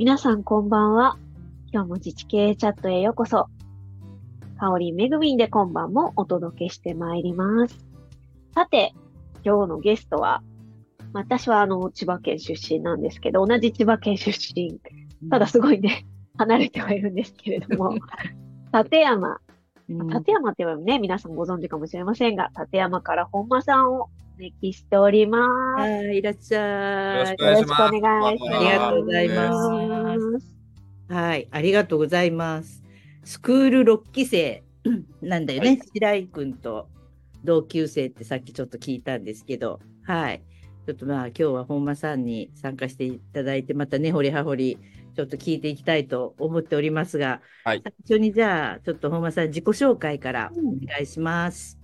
皆さんこんばんは。今日も自治系チャットへようこそ。香りめぐみんで今晩もお届けしてまいります。さて、今日のゲストは、私はあの、千葉県出身なんですけど、同じ千葉県出身。ただすごいね、離れてはいるんですけれども、立山。立山って言えばね、皆さんご存知かもしれませんが、立山から本間さんをお招きしております。はい、いらっしゃい。よろしくお願いします。ありがとうございます。はい、ありがとうございます。スクール6期生 なんだよね、はい白井君と同級生ってさっきちょっと聞いたんですけど、はい。ちょっとまあ今日は本間さんに参加していただいて、また根掘り葉掘りちょっと聞いていきたいと思っておりますが、はい最初にじゃあちょっと本間さん自己紹介からお願いします。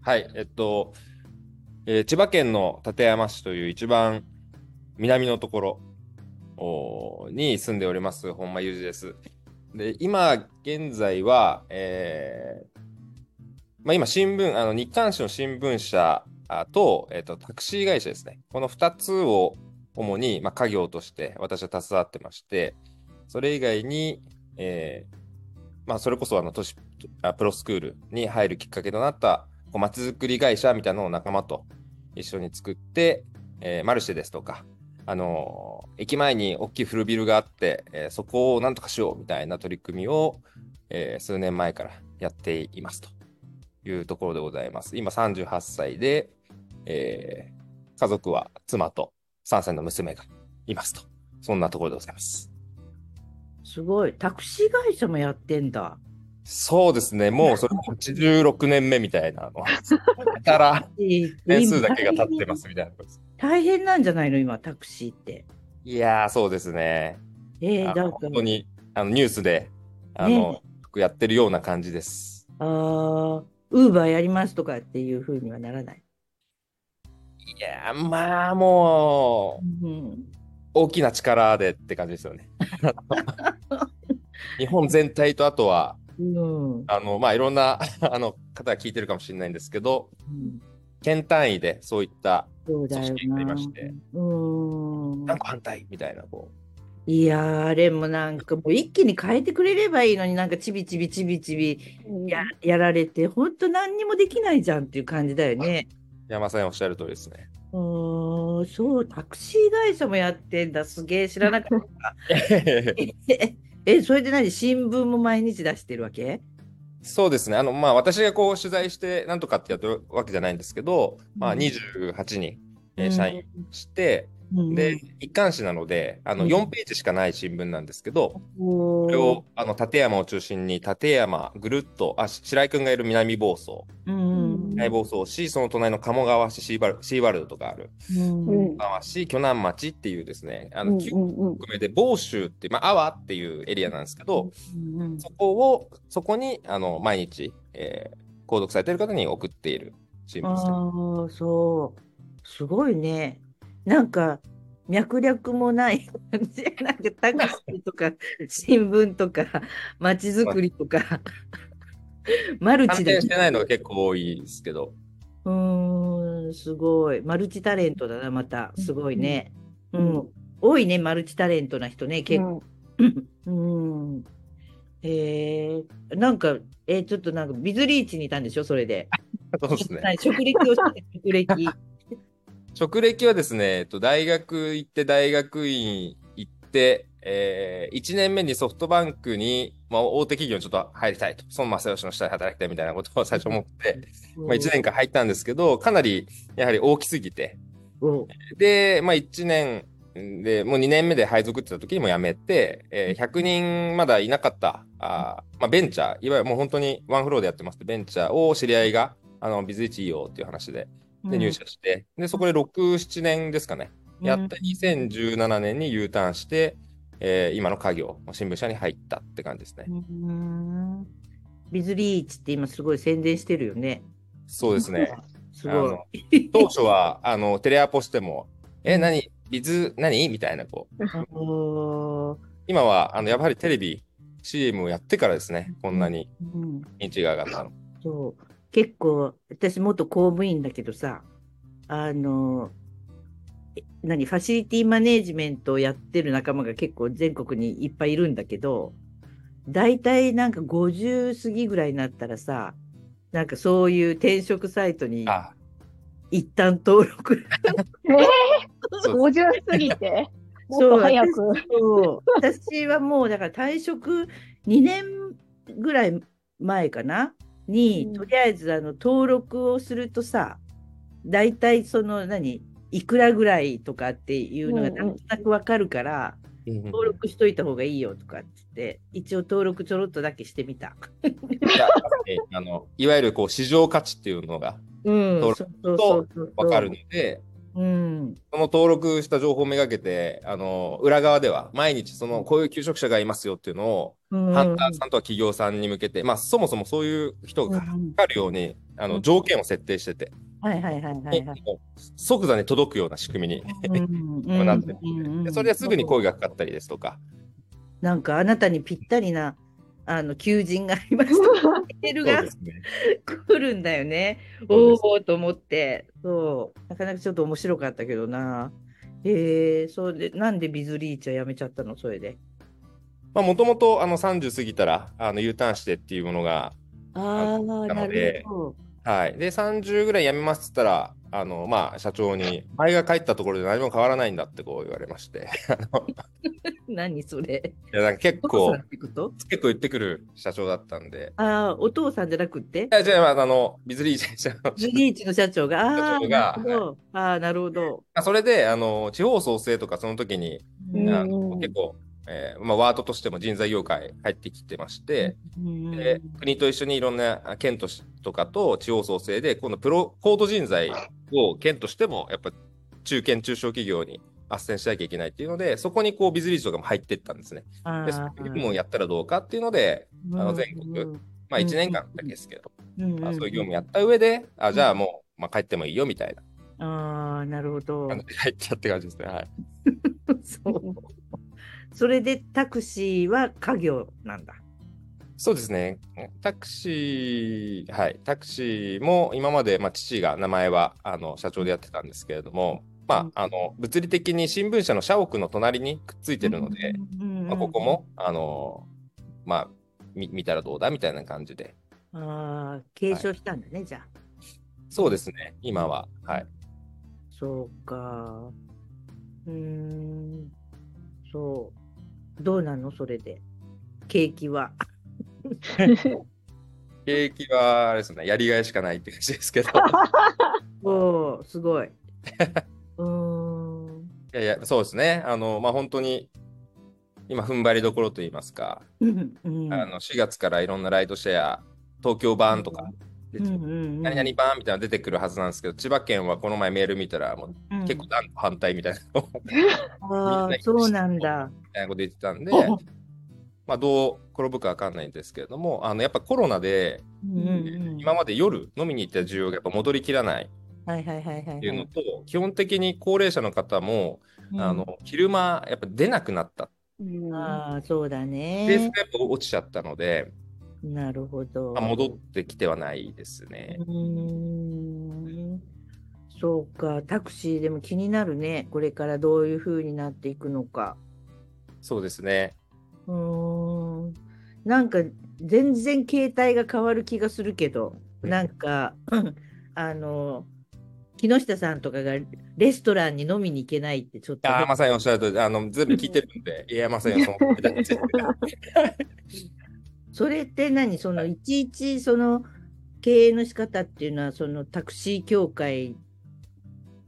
はい、えっと、えー千葉県の館山市という一番南のところに住んでおります本間裕二です。で、今現在は、えーまあ、今新聞、あの日刊紙の新聞社と、えっと、タクシー会社ですね。この2つを主に、まあ、家業として私は携わってまして、それ以外に、えーまあ、それこそあの都市プロスクールに入るきっかけとなったこう街づくり会社みたいなのを仲間と一緒に作って、えーマルシェですとか、あのー駅前に大きい古ビルがあって、えーそこをなんとかしようみたいな取り組みを、えー数年前からやっていますというところでございます。今38歳で、えー家族は妻と3歳の娘がいますと。そんなところでございます。すごい。タクシー会社もやってんだ。そうですね。もうそれも86年目みたいなのは、やたら年数だけが経ってますみたいなことです。大変なんじゃないの今、タクシーって。いやー、そうですね。えー、だか本当にあのニュースであの、ねよくやってるような感じです。あーウーバーやりますとかっていうふうにはならない？いやー、まあもう、うん、大きな力でって感じですよね。日本全体とあとは、うん。あの、まあいろんな あの方が聞いてるかもしれないんですけど、うん県単位でそういった組織がありな。ましてうん。何個反対みたいな、こいやー、あれもなんかもう一気に変えてくれればいいのになんかちびちびちびちびややられて、本当何にもできないじゃんっていう感じだよね。う、山さんおっしゃる通りですね。うーん、そう、タクシー会社もやってんだ。すげえ知らなかった。え、え、それで何？新聞も毎日出してるわけ？そうですね。あの、まあ、私がこう取材してなんとかってやってるわけじゃないんですけど、まあ、うん。28人、えー社員して、うんで、一貫紙なので、あの、うん。4ページしかない新聞なんですけど、おー。これを、あの、立山を中心に、立山、ぐるっと、あ、し白井くんがいる南房総、うん南房総市、その隣の鴨川市シーバル、シーワールドとかある、うん。川市、鋸南町っていうですね、あの、うん9うんうん。区目で、房州って、まあ、阿波っていうエリアなんですけど、うんそこを、そこに、あの、毎日、えー購読されている方に送っている新聞ですあ、そう。すごいね。なんか、脈略もない感じ。なんか、タクシーとか、新聞とか、街づくりとか、マルチで。してないのが結構多いですけど、うーん、すごい。マルチタレントだな、また。すごいね。うん。多いね、マルチタレントな人ね、結構。うん。えー、なんか、えーちょっとなんか、ビズリーチにいたんでしょ、それで。そうですね。はい職歴をして、職歴。職歴はですね、えっと、大学行って、大学院行って、え1年目にソフトバンクに、まあ、大手企業にちょっと入りたいと、孫正義の下で働きたいみたいなことを最初思って、まあ、1年間入ったんですけど、かなりやはり大きすぎて、おで、まあ、1年で、もう2年目で配属ってた時にも辞めて、えー100人まだいなかった、あーまあ、ベンチャー、いわゆるもう本当にワンフローでやってます。ベンチャーを知り合いが、あの、ビズイチいいよっていう話で、で、入社して、で、そこで6、7年ですかね。やって2017年に U ターンして、えー今の家業、新聞社に入ったって感じですね。うん。ビズリーチって今すごい宣伝してるよね。そうですね。すごあの当初は、あの、テレアポしても、え、何？ビズ、何？みたいな、こう。今は、あの、やっぱりテレビ、CM をやってからですね、こんなにうん、認知が上がったの。そう結構私元公務員だけどさあの何、ファシリティマネージメントをやってる仲間が結構全国にいっぱいいるんだけど、大体なんか50過ぎぐらいになったらさ、なんかそういう転職サイトにあ。一旦登録。えー、50過ぎて、もっと早く。そう。私はもうだから退職2年ぐらい前かなに、うん。とりあえずあの登録をするとさ、大体その何、いくらぐらいとかっていうのがうんうん。なんとなくわかるから、登録しといた方がいいよとかって言って、一応登録ちょろっとだけしてみた。いあのいわゆるこう市場価値っていうのがうん、登そうそうそうそう。分かるので、うん、その登録した情報をめがけて、あの裏側では毎日そのこういう求職者がいますよっていうのを、うん。ハンターさんとか企業さんに向けて、まあそもそもそういう人がうん。分かるように、あうん。の条件を設定してて、はいはいはいはい。はい。即座に届くような仕組みに、うん。なってるうん。でそれですぐに声がかかったりですとか、なんかあなたにぴったりなあの求人がありました。メールがね。来るんだよね。おおと思って、そう、なかなかちょっと面白かったけどな。えー、そうで、なんでビズリーチはやめちゃったの、それで？まあもともとあの30過ぎたらあの U ターンしてっていうものが、ああ、ななのでるほはい。で、30ぐらい辞めますっつったら、あの、まあ、社長に、前が帰ったところで何も変わらないんだってこう言われまして。何それ？や、なんか結構結構言ってくる社長だったんで、ああ、お父さんじゃなくって？いや、じゃあ、まあ、あの、ビズリー社長ビズリーチの社長が、ああ、社長がなるほど。ああ、なるほど。あそれで、あの、地方創生とかその時に、うんあの結構、えーまあ、ワードとしても人材業界入ってきてまして、うんで国と一緒にいろんな県としとかと地方創生で、今度プロコード人材を県としてもやっぱ中堅中小企業に斡旋しなきゃいけないっていうので、そこにこうビズリーチとかも入っていったんですね。あで、そういうもやったらどうかっていうので、ああの全国まあ1年間だけですけど、うんまあ、そういう業務やった上で、あじゃあもう、まあ、帰ってもいいよみたいなああ、なるほど。入っちゃって感じですね。はい。そう。それでタクシーは家業なんだ。そうですね。タクシー、はい。タクシーも今まで、まあ、父が名前はあの社長でやってたんですけれども、まあ、あの物理的に新聞社の社屋の隣にくっついてるので、まあ、ここ。も、あの、まあ、み見たらどうだみたいな感じで。ああ、継承したんだね、じゃあ。そうですね。今は。はい。そうか。うーん。そう。どうなのそれで？景気は。景気は、あれですね、やりがいしかないって感じですけど。おお、すごい。うーん。いやいや、そうですね。あの、まあ、本当に、今、踏ん張りどころといいますか、うんうんあの、4月からいろんなライドシェア、東京版とか、うんうんうん。何々版みたいなの出てくるはずなんですけど、千葉県はこの前メール見たら、もううん。結構反対みたいな。みああ、そうなんだ。たいなこと言ってたんで、まあ、どう転ぶかわかんないんですけれども、あの、やっぱコロナで、うんうんうん。今まで夜飲みに行った需要がやっぱ戻りきらない。はいはいはいはい。っていうのと、基本的に高齢者の方も、うん。あの、昼間、やっぱ出なくなった。うん。ああ、そうだベースねが。やっぱ落ちちゃったので、なるほど。まあ、戻ってきてはないですねう。ーんそうか、タクシーでも気になるね。これからどういう風になっていくのか。そうですね。うーん。なんか、全然形態が変わる気がするけど、なんか、あの、木下さんとかがレストランに飲みに行けないってちょっとああ、まさにおっしゃるとり、あの、全部聞いてるんで、いや、まさにその。それって何？そのいちいちその経営の仕方っていうのはそのタクシー協会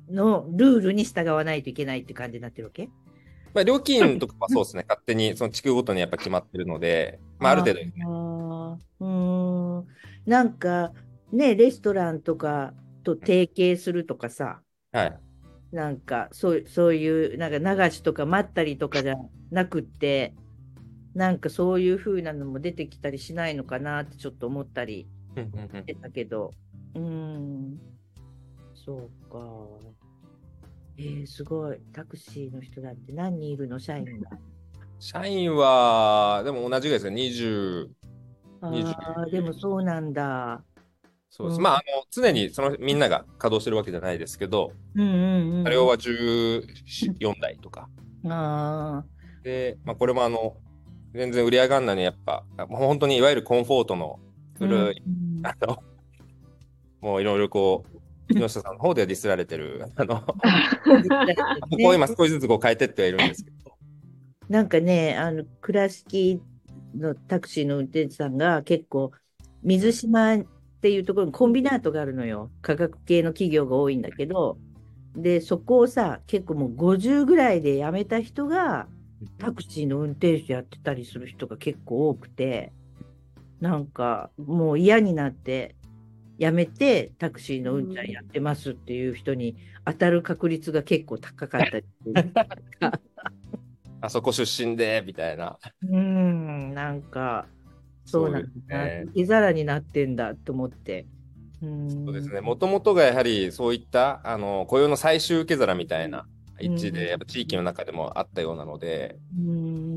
のルールに従わないといけないって感じになってるわけ？まあ、料金とかはそうですね、勝手に、その地区ごとにやっぱ決まってるので、まあ、ある程度、あー。うーん。なんかねレストランとかと提携するとかさ。はい。なんかそうそういうなんか流しとか待ったりとかじゃなくってなんかそういう風なのも出てきたりしないのかなってちょっと思ったりしてたけど、うーん、そうか。えー、すごい。タクシーの人だって何人いるの？社員が。社員は、でも同じぐらいですよ、20、ああ、でもそうなんだ。そうです。うんまあ、あの、常にそのみんなが稼働してるわけじゃないですけど、うんうんうん。車両は14台とか。あで、まあ、これもあの、全然売り上がんないのにやっぱ、もう本当にいわゆるコンフォートのあ。古い、うんあの、もういろいろこう、木下さんの方ではディスられてる、あの、ここを今少しずつこう変えてってはいるんですけど、なんかね、あの、倉敷のタクシーの運転手さんが結構、水島っていうところにコンビナートがあるのよ。科学系の企業が多いんだけど、で、そこをさ、結構もう50ぐらいで辞めた人が、タクシーの運転手やってたりする人が結構多くて、なんかもう嫌になって、辞めてタクシーの運転やってますっていう人に当たる確率が結構高かったり。あそこ出身で、みたいな。うーん、なんか、そうなんだな。ね受け皿になってんだと思って。そうですね。もともとがやはりそういった、あの、雇用の最終受け皿みたいなうんで、やっぱ地域の中でもあったようなので、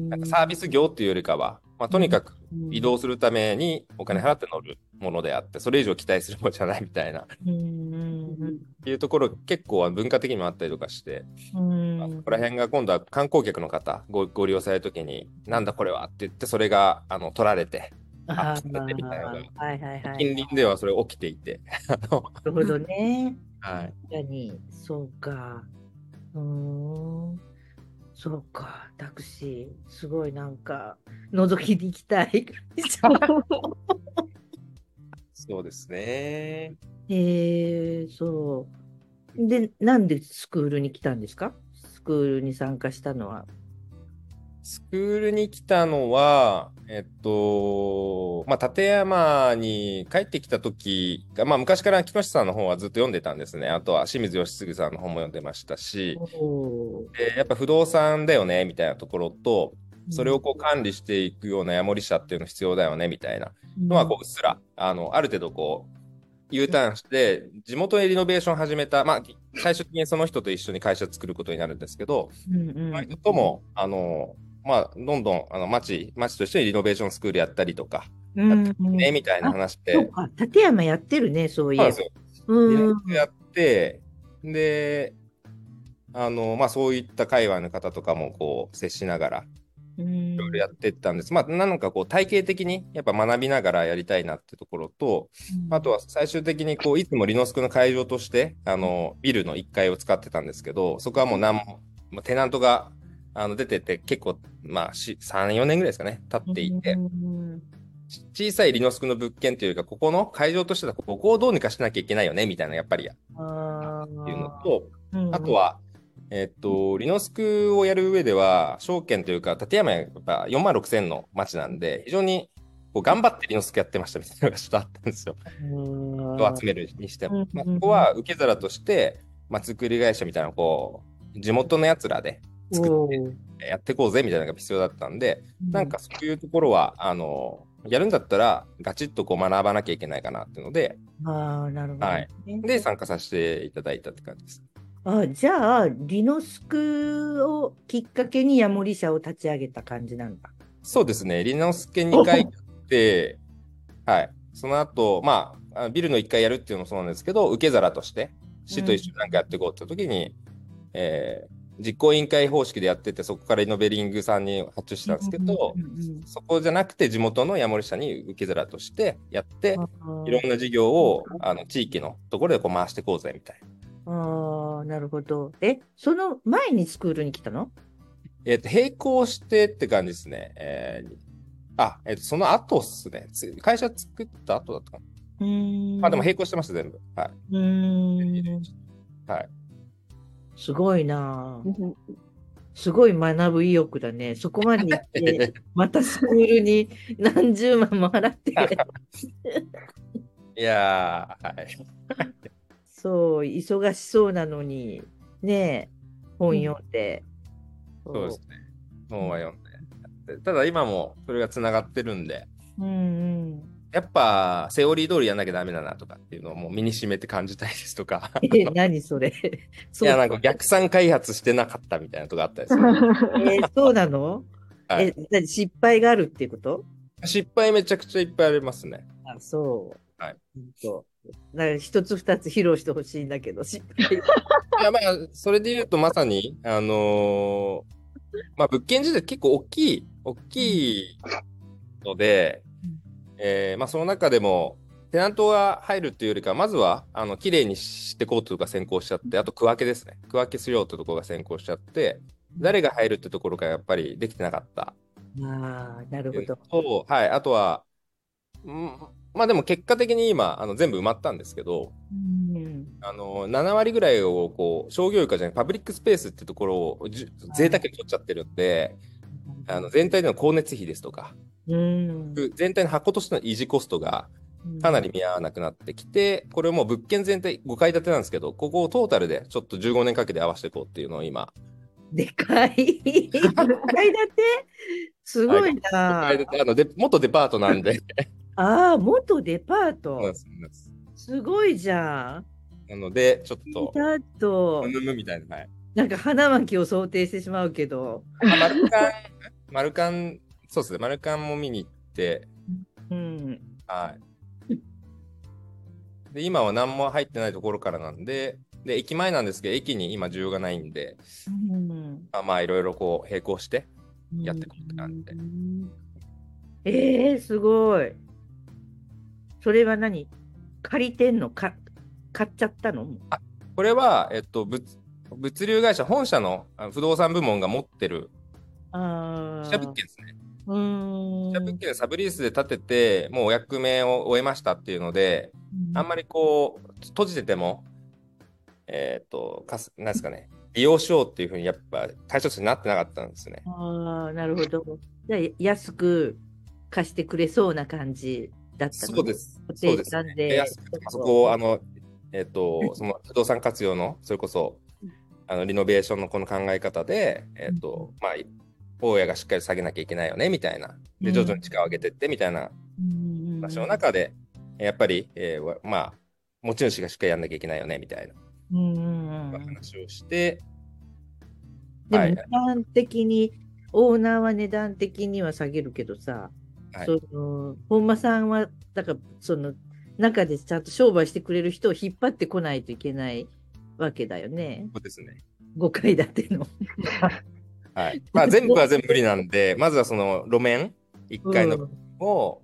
なんかサービス業っていうよりかは、まあ、とにかく移動するためにお金払って乗るものであって、それ以上期待するものじゃないみたいな、うんうんいうところ結構文化的にもあったりとかして、うん。まあそこら辺が今度は観光客の方ごご利用されるときに、なんだこれはって言って、それがあの取られて、ああみたいなのがーはいはいはい。近隣ではそれ起きていて、なるほどね。はい、確かに、そうか。うーん。そうか、タクシー、すごいなんか、覗きに行きたい。そうですね。えー、そう。で、なんでスクールに来たんですか？スクールに参加したのは。スクールに来たのは、えっと、まあ、立山に帰ってきた時が、まあ、昔から木下さんの本はずっと読んでたんですね。あとは清水義嗣さんの本も読んでましたし、やっぱ不動産だよね、みたいなところと、それをこう管理していくようなヤモリ社っていうの必要だよね、みたいな。のは、こう、うっすら、あの、ある程度こう、U ターンして、地元でリノベーション始めた、まあ、最終的にその人と一緒に会社作ることになるんですけど、うんうん。とも、あの、まあ、どんどん、あの、町、町としてリノベーションスクールやったりとか、うん。うんね、みたいな話で、そうか、立山やってるね、そういえば。そうです。やって、で、あの、まあ、そういった界隈の方とかも、こう、接しながら、うん。いろいろやってったんです。まあ、なのか、こう、体系的に、やっぱ学びながらやりたいなってところと、あとは最終的に、こう、いつもリノスクの会場として、あの、ビルの1階を使ってたんですけど、そこはもう何も、まあテナントが、あの、出てて、結構、まあ、し3、4年ぐらいですかね、経っていて、うん。小さいリノスクの物件というか、ここの会場としては、ここをどうにかしなきゃいけないよね、みたいな、やっぱり、っあていうのと、ーあと、は、えっと、リノスクをやる上では、証券というか、立山やっぱ4万6千の町なんで、非常にこう頑張ってリノスクやってましたみたいなのがちょっとあったんですよ。を集めるにしても。うんまあ、ここは受け皿として、まあ、作り会社みたいな、こう、地元のやつらで作ってやっていこうぜみたいなのが必要だったんで、なんかそういうところは、あの、やるんだったら、ガチッとこう学ばなきゃいけないかなっていうので、ああ、なるほどね。はいで、参加させていただいたって感じです。あじゃあ、リノスクをきっかけにヤモリ社を立ち上げた感じなんだ。そうですね、リノスケ2回やって、はい。その後、まあ、あビルの1回やるっていうのもそうなんですけど、受け皿として、市と一緒になんかやっていこうって時に、えー実行委員会方式でやってて、そこからイノベリングさんに発注したんですけどそこじゃなくて地元のヤモリ社に受け皿としてやって、うんいろんな事業をあの地域のところでこう回していこうぜみたいな。ああ、なるほど。え、その前にスクールに来たの？えっ、と、並行してって感じですね。えーあ、えっ、と、その後っすね。つ会社作った後だったかな。うーん。まあでも並行してました、全部。はい。うーん。はい。すごいなあすごい学ぶ意欲だね。そこまで行って、またスクールに何十万も払って。いやー、はい。そう、忙しそうなのに、ねえ、本読んで。そうですね。本は読んで。ただ今もそれが繋がってるんで、うんうん。やっぱセオリー通りやんなきゃダメだなとかっていうのをもう身に染めて感じたいですとか。え、何それ？いそうや、なんか逆算開発してなかったみたいなとこあったりする。えそうなの、はいえ、何失敗があるっていうこと？失敗めちゃくちゃいっぱいありますね。あ、そう。はいほんと。だから一つ二つ披露してほしいんだけど、失敗 いや、まあ、それで言うと、まさに、あのーまあ、物件自体結構大きい、大きいので、えーまあ、その中でも、テナントが入るっていうよりか、まずは、あの、綺麗にしていこうというか先行しちゃって、あと区分けですね。区分けしようというところが先行しちゃって、誰が入るってところがやっぱりできてなかった。ああ、なるほど。と、はい、あとは、うんまあでも結果的に今、あの全部埋まったんですけど、うん。あの7割ぐらいをこう商業床じゃないパブリックスペースってところをじゅ贅沢に取っちゃってるんで、あの全体での光熱費ですとか、うん。全体の箱としての維持コストがかなり見合わなくなってきて、これもう物件全体5階建てなんですけど、ここをトータルでちょっと15年かけて合わせていこうっていうのを今、でかい。1階建て？すごい5な。階建てあので元デパートなんで、ああ、元デパート？で。すごいじゃん。なので、ちょっと、だとむ、むむみたいな、はい。なんか花巻を想定してしまうけど。あマルカン、マルカン、そうですね、マルカンも見に行って、うん。はい。で、今は何も入ってないところからなんで、で、駅前なんですけど、駅に今需要がないんで、うんまあまあ、いろいろこう、並行して、やっていこうって感じでうんええすごい。それは何？借りてんの？か買っちゃったの？これは、えっと、物物流会社、本社の不動産部門が持ってるああ。自社物件ですね。うーん。物件サブリースで建てて、もうお役目を終えましたっていうので、あんまりこう、閉じてても、えっと、かす、なんですかね、利用しようっていうふうにやっぱ対象者になってなかったんですね。ああ、なるほど。じゃあ、安く貸してくれそうな感じだったの？そうです。そうです、ね。でで安くてそこを、あの、えっ、と、その不動産活用の、それこそ、あの、リノベーションのこの考え方で、えっ、と、まあ、大家がしっかり下げなきゃいけないよね、みたいな。で、徐々に力を上げてって、みたいなうん話の中で、やっぱり、えーわまあ、持ち主がしっかりやんなきゃいけないよね、みたいな話をして、でもはい値段的に、オーナーは値段的には下げるけどさ、はいその本間さんは、だから、その中でちゃんと商売してくれる人を引っ張ってこないといけないわけだよね。そうですね。5階建ての。はい。まあ、全部は全部無理なんで、まずはその路面、1階のうん。を、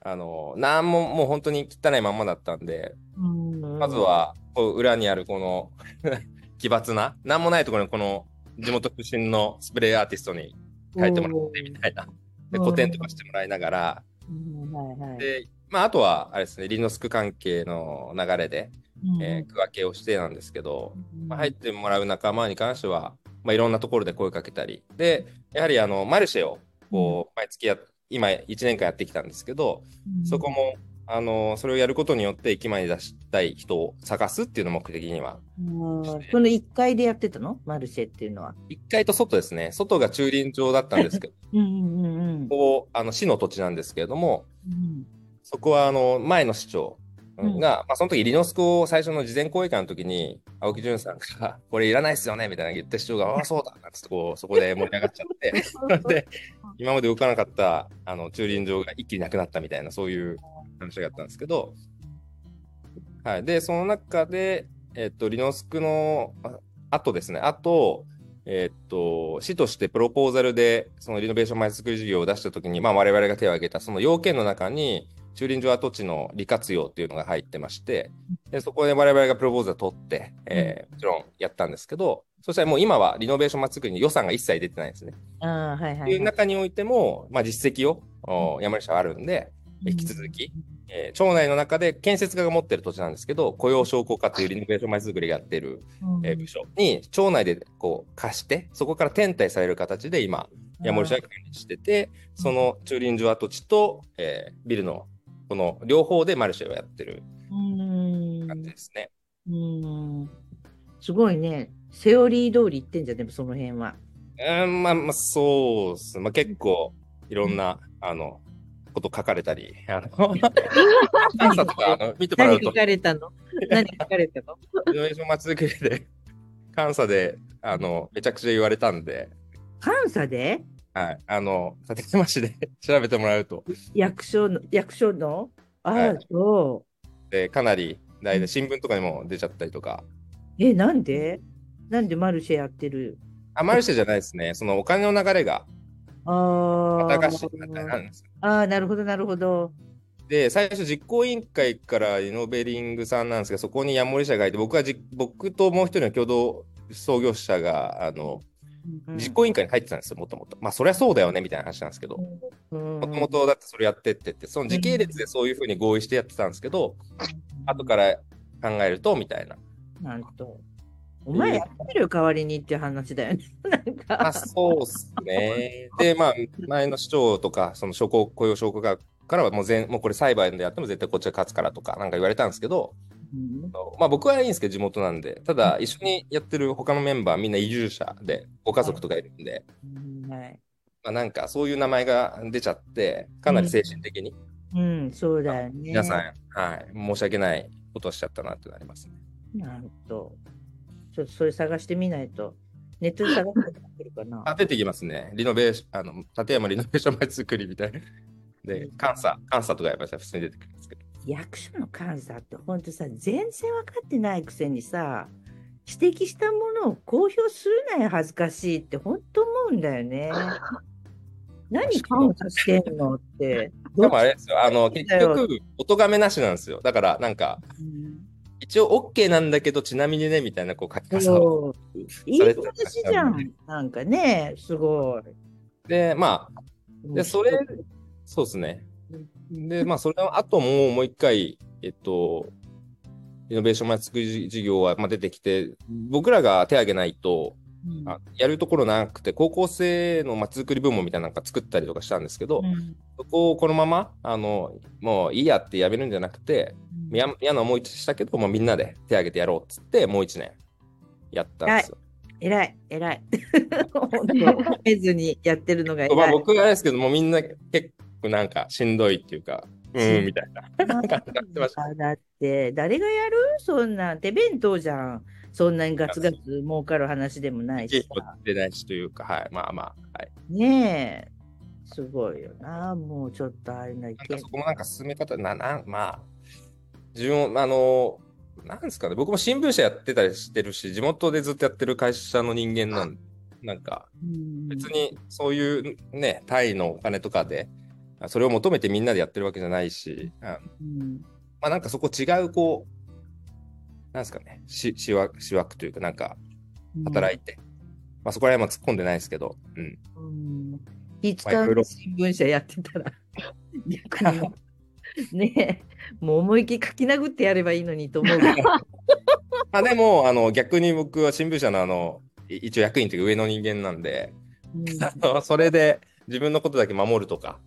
あの、なんももう本当に汚いまんまだったんで、うん。まず、は、こう裏にあるこの 奇抜な、なんもないところにこの地元出身のスプレーアーティストに書いてもらってみたいな。で、うん。古典とかしてもらいながら、で、まあ、あとは、あれですね、リノスク関係の流れで、えー区分けをしてなんですけど、まあ、入ってもらう仲間に関しては、まあ、いろんなところで声かけたり、で、やはりあのマルシェをこう毎月や、今1年間やってきたんですけど、そこも、あのそれをやることによって駅前に出したい人を探すっていうのを目的には、うんその1階でやってたの？マルシェっていうのは。1階と外ですね、外が駐輪場だったんですけど、うんうんうんうん。ここあの市の土地なんですけれども、うん。そこはあの前の市長が、まあ、その時リノスコを最初の事前講演会の時に、青木淳さんが、これいらないっすよねみたいな言った市長が、ああ、そうだなんつってこう、そこで盛り上がっちゃって、で、今まで動かなかったあの駐輪場が一気になくなったみたいな、そういう話があったんですけど、はい。で、その中で、えっと、リノスクのああとですね、あと、えっと、市としてプロポーザルで、そのリノベーション前作り事業を出したときに、まあ、我々が手を挙げた、その要件の中に、駐輪場跡地の利活用っていうのが入ってまして、でそこで我々がプロポーズを取って、えーもちろんやったんですけど、そしたらもう今はリノベーションま作りに予算が一切出てないんですね。ああ、はいはい、とはい。いう中においても、まあ、実績をお山梨はあるんで、引き続き、えー町内の中で建設家が持ってる土地なんですけど、雇用商工課というリノベーションま作りがやってる、うん、えー部署に町内でこう貸して、そこから転退される形で今、山森市は管理してて、その駐輪場跡地と、えービルのこの両方でマルシェをやってるうん。感じですね。うん。すごいね。セオリー通り言ってんじゃん、でもその辺は。うん、まあまあ、そうっす。まあ結構いろんな、あの、こと書かれたり、あの、監査とかあの見てもらうと。何書、かれたの？何書かれたの？リノベーション松作りで、監査で、あの、めちゃくちゃ言われたんで、監査で？はい、あの、立山市で 調べてもらうと、役所の、役所の？ああ、はい。そってかなり大体新聞とかにも出ちゃったりとか。え、なんで？なんでマルシェやってる？あ、マルシェじゃないですね。そのお金の流れが、あ。ああ、なるほど、なるほど。で、最初実行委員会からイノベリングさんなんですけど、そこにヤモリ社がいて、僕はじ僕ともう一人の共同創業者が、あの、実行委員会に入ってたんですよ、もともと。まあ、そりゃそうだよね、みたいな話なんですけど、もともとだってそれやってってって、その時系列でそういうふうに合意してやってたんですけど、後から考えると、みたいな。なんと。お前やってるよ、代わりにっていう話だよね。なんか。まあ、そうっすね。で、まあ、前の市長とか、その商工雇用商工学からはもう全、もうこれ裁判でやっても絶対こっちが勝つからとか、なんか言われたんですけど、うんまあ僕はいいんですけど、地元なんで。ただ、一緒にやってる他のメンバーみんな移住者で、ご家族とかいるんで、はい。まあなんかそういう名前が出ちゃって、かなり精神的に、うん、そうだよね。皆さん、はい、申し訳ないことをしちゃったなってなりますね。なんと。ちょっとそれ探してみないと。ネットで探してくるかな。あ、出てきますね。リノベーション、あの、立山リノベーション前作りみたいな。で、監査、監査とかやっぱり普通に出てくるんですけど。役所の監査って本当さ、全然分かってないくせにさ、指摘したものを公表するなよ、恥ずかしいって本当思うんだよね。何監査してんのって。でもあれですよ、あの、結局、お咎めなしなんですよ。だから、なんか、うん一応 OK なんだけど、ちなみにね、みたいなこう書き方をいい話じゃん。なんかね、すごい。で、まあ、で、それ、そうですね。で、まあ、それの後ももう一回、えっと、イノベーション前作り事業はまあ出てきて、僕らが手挙げないと、うんあやるところなくて、高校生のまちづくり部門みたいなのが作ったりとかしたんですけど、うんそこをこのまま、あの、もういいやってやめるんじゃなくて、嫌嫌な思いしたけど、もうみんなで手挙げてやろうっつって、もう一年やったんですよ。偉い、偉い。本当褒めずにやってるのが偉い。まあ僕はあれですけど、もうみんな結構なんかしんどいっていうか、うーん、みたいな。だって、誰がやる？そんなん、手弁当じゃん。そんなにガツガツ儲かる話でもないし。出ないしというか、はい、まあまあ、はい。ねえ。すごいよな。もうちょっとあれななんかけそこもなんか進め方、な、な、まあ、自分、あの、なんですかね、僕も新聞社やってたりしてるし、地元でずっとやってる会社の人間なんなんか、うん別にそういうね、タイのお金とかで、あそれを求めてみんなでやってるわけじゃないし、あうんまあなんかそこ違う、こう、なんですかね、し、しわ、しわくというか、なんか、働いて、まあそこら辺は突っ込んでないですけど、うん。うん気使まあいろいうろ新聞社やってたら、逆に。ねえ、もう思いっきり書き殴ってやればいいのにと思うけど。あでも、あの、逆に僕は新聞社のあの、い一応役員というか上の人間なんで、あのそれで自分のことだけ守るとか、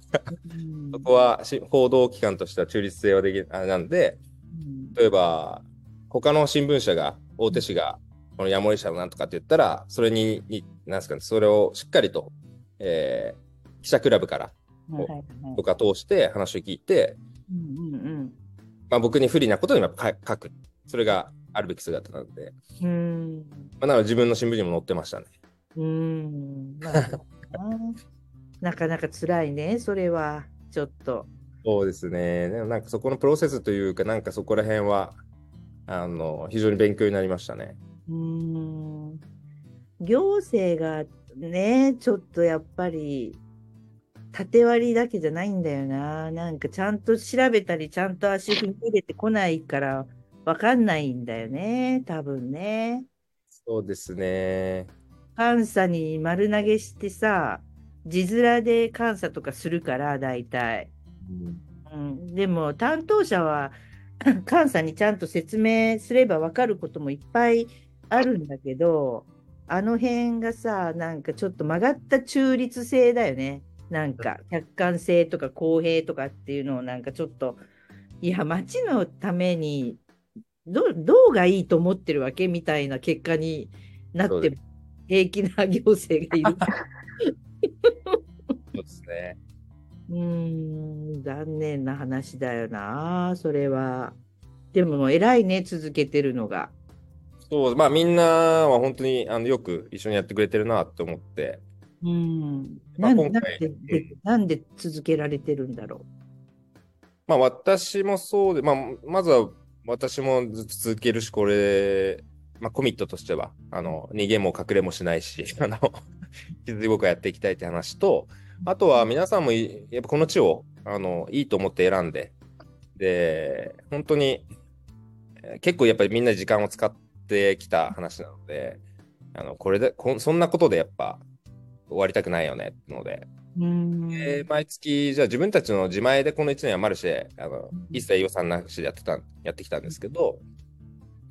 うんそこはし報道機関としては中立性はできあれなんで、うん例えば、他の新聞社が、大手紙が、この山森社のなんとかって言ったら、それに、になんですかね、それをしっかりと、えー記者クラブからとか通して話を聞いて、まあ、僕に不利なことにもやっぱ書書く。それがあるべき姿なので、うん。うんまあ、なので自分の新聞にも載ってましたね。うん。まあそうだななかなか辛いね、それは。ちょっと。そうですね。でもなんかそこのプロセスというか、なんかそこら辺は、あの、非常に勉強になりましたね。うん。行政がね、ちょっとやっぱり、縦割りだけじゃないんだよな。なんかちゃんと調べたり、ちゃんと足踏み入れてこないから、わかんないんだよね、多分ね。そうですね。監査に丸投げしてさ、字面で監査とかするから、大体。うん、でも担当者は 監査にちゃんと説明すれば分かることもいっぱいあるんだけどあの辺がさなんかちょっと曲がった中立性だよねなんか客観性とか公平とかっていうのをなんかちょっといや町のためにどどうがいいと思ってるわけみたいな結果になって平気な行政がいる。そうですね。うーん、残念な話だよな、それは。でも、偉いね、続けてるのが。そう、まあみんなは本当にあのよく一緒にやってくれてるなって思って、うん。まあなんなん今回ででなんで続けられてるんだろまあ私もそうで、まあまずは私もずっと続けるし、これ、まあコミットとしては、あの、逃げも隠れもしないし、あの、引き続き僕はやっていきたいって話と、あとは皆さんもいやっぱこの地を、あの、いいと思って選んで、で、本当に、えー結構やっぱりみんな時間を使ってきた話なので、あの、これで、こんそんなことでやっぱ終わりたくないよね、ってので、うん。で毎月、じゃあ自分たちの自前でこの1年はマルシェ、あの、一切予算なしでやってた、やってきたんですけど、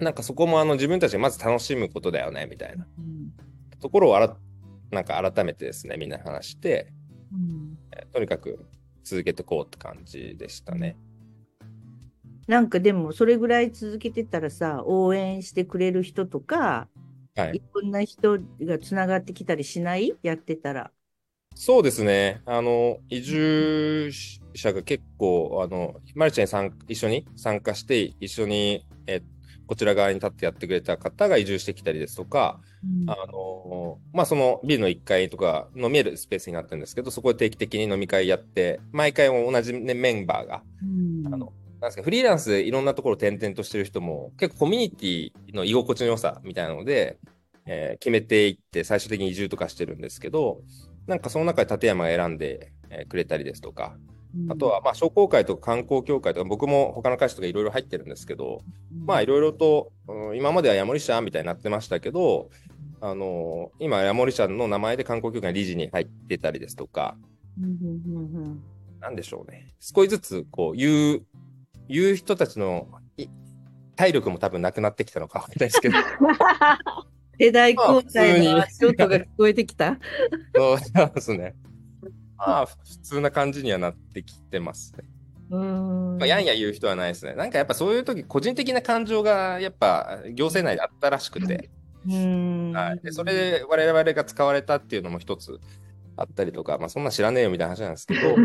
なんかそこもあの自分たちがまず楽しむことだよね、みたいなうんところをあら、なんか改めてですね、みんな話して、うんえとにかく続けていこうって感じでしたね。なんかでもそれぐらい続けてたらさ応援してくれる人とかはいい。ろんな人がつながってきたりしない？やってたら。そうですね。あの、移住者が結構、あの、マルチェに参一緒に？参加して、一緒に、え、こちら側に立ってやってくれた方が移住してきたりですとか、あの、まあ、そのビルの1階とか飲めるスペースになってるんですけど、そこで定期的に飲み会やって、毎回同じ、ね、メンバーが、うん。あの、なんですか、フリーランスでいろんなところ転々としてる人も、結構コミュニティの居心地の良さみたいなので、えー決めていって最終的に移住とかしてるんですけど、なんかその中で立山が選んで、えーくれたりですとか、あとは、まあ、商工会とか観光協会とか、僕も他の会社とかいろいろ入ってるんですけど、まあ、いろいろと、うん今まではヤモリ社みたいになってましたけど、あの今、ヤモリ社の名前で観光協会の理事に入ってたりですとか、なんでしょうね。少しずつ、こう、言う、言う人たちのい体力も多分なくなってきたのかわかんないですけど、世代交代の足音が聞こえてきた。そうですね。まあ、普通な感じにはなってきてますね。うんまあ、やんや言う人はないですね。なんかやっぱそういう時、個人的な感情がやっぱ行政内であったらしくて、うんはい。で、それで我々が使われたっていうのも一つあったりとか、まあそんな知らねえよみたいな話なんですけど、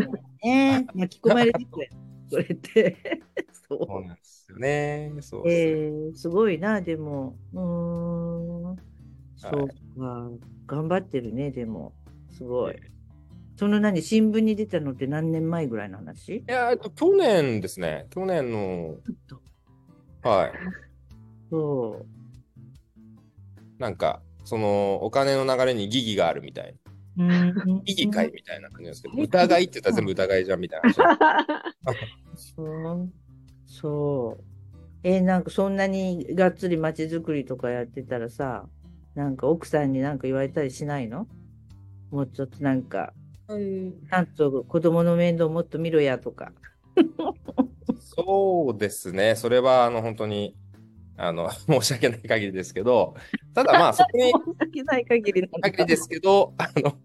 ね巻き込まれてくれ。それって。そそうなんですよね。そうすねえー、すごいな、でも。うーん。そうか。頑張ってるね、でも。すごい。その何、新聞に出たのって何年前ぐらいの話？いや、えっと、去年ですね。去年の、はい。そう。なんか、その、お金の流れに疑義があるみたいな。うん疑義会みたいな感じですけど、疑いって言ったら全部疑いじゃんみたいな話。うんそう。えーなんかそんなにがっつり街づくりとかやってたらさ、なんか奥さんになんか言われたりしないの？もうちょっとなんか、ちゃんと子供の面倒もっと見ろやとか。そうですね。それは、あの、本当に、あの、申し訳ない限りですけど、ただまあ、そこに申し訳ない限り限りですけど、あの、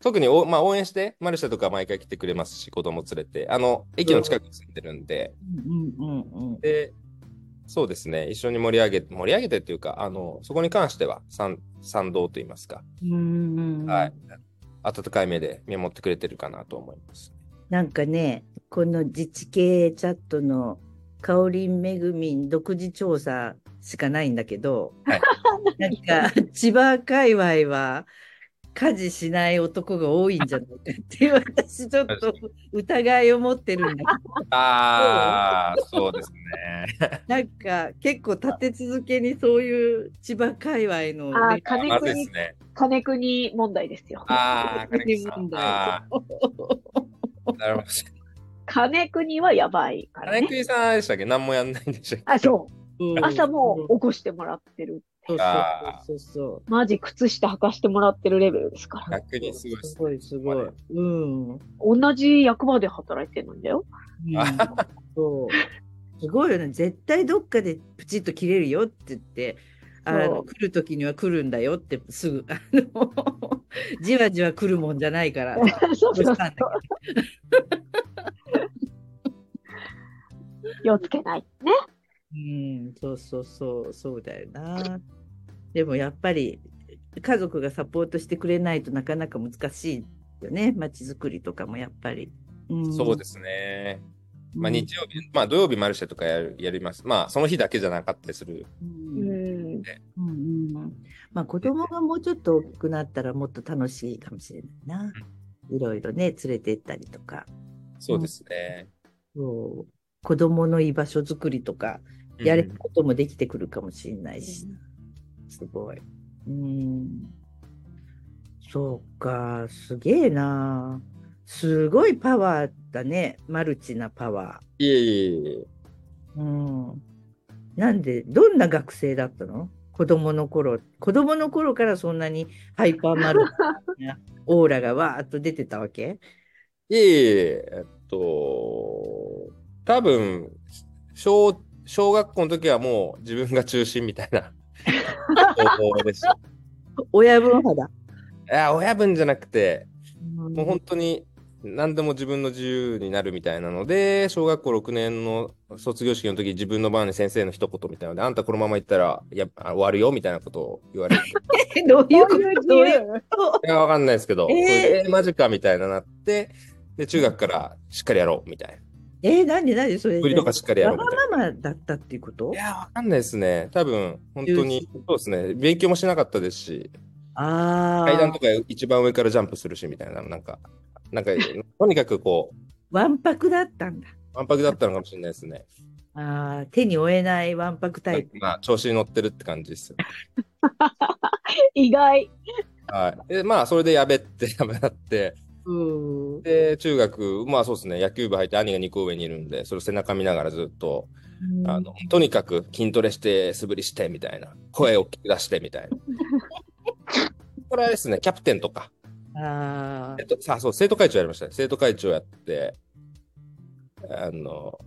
特にお、まあ、応援して、マルシェとか毎回来てくれますし、子供連れて、あの、駅の近くに住んでるんで、うんうんうん。で、そうですね、一緒に盛り上げ、盛り上げてっていうか、あの、そこに関しては賛、賛同と言いますか、うんうんうん。はい。温かい目で見守ってくれてるかなと思います。なんかね、この自治系チャットのかおりんめぐみん独自調査しかないんだけど、はい なんか千葉界隈は家事しない男が多いんじゃないかっていう私ちょっと疑いを持ってるんだけああ、そうですね。ど、なんか結構立て続けにそういう千葉界隈のねま金子にずですね。金国問題ですよ。ああ、金木さん。問題なるほど。金国はやばいからね。金栗さんでしたっけ？何もやんないんでしたっけ？あ、そう。うん朝も起こしてもらってる。そうあそうそうそうマジ靴下履かしてもらってるレベルですから。逆にすごいすごいすごい。うん。同じ役場で働いてるんだよ。うんそう。すごいよね。絶対どっかでプチッと切れるよって言って、あの来る時には来るんだよってすぐ、あの、じわじわ来るもんじゃないから。そうそうそう。したんだ気をつけない。ね。うん、そうそうそう、そうだよな。でもやっぱり家族がサポートしてくれないとなかなか難しいよね。街づくりとかもやっぱり。んそうですね。まあ、うん日曜日、まあ、土曜日マルシェとかやるやります。まあ、その日だけじゃなかったりする。ううんん。うんうんまあ子供がもうちょっと大きくなったらもっと楽しいかもしれないな。いろいろね、連れて行ったりとか。そうですね。そう子供の居場所づくりとか、やれることもできてくるかもしれないし、すごい。うん。そうか、すげえな。すごいパワーだね。マルチなパワいえいえいえ。ー。うん。なんで、どんな学生だったの？子供の頃。子供の頃からそんなにハイパーマルチな オーラがわーっと出てたわけ？いえいえ、えっと、多分、小、小学校の時はもう自分が中心みたいな方法でした。親分肌。いや、親分じゃなくて、ももう本当に何でも自分の自由になるみたいなので、小学校6年の卒業式の時に自分の番に先生の一言みたいなので、あんたこのまま行ったらいやあ終わるよみたいなことを言われて、いどういうこと？いや、わかんないですけど、えーそれでえマジかみたいななって、で、中学からしっかりやろうみたいな。えー、なんでなんでそれ振りとかしっかりやろわうみたいな。がままだったっていうこと？いや、わかんないですね。多分、本当に、そうですね。勉強もしなかったですし、ああ。階段とか一番上からジャンプするしみたいな、なんか、なんか、とにかくこう、わんぱくだったんだ。わんぱくだったのかもしれないですね。ああ、手に負えないわんぱくタイプ。まあ、調子に乗ってるって感じですよ。意外。はい。で、まあ、それでやべって やめなって、うん。で、中学、まあそうですね、野球部入って兄が2個上にいるんで、それ背中見ながらずっと、あの、とにかく筋トレして、素振りして、みたいな。声を聞き出して、みたいな。これはですね、キャプテンとか、あえっと、さあ、そう、生徒会長やりましたね。生徒会長やって、あの、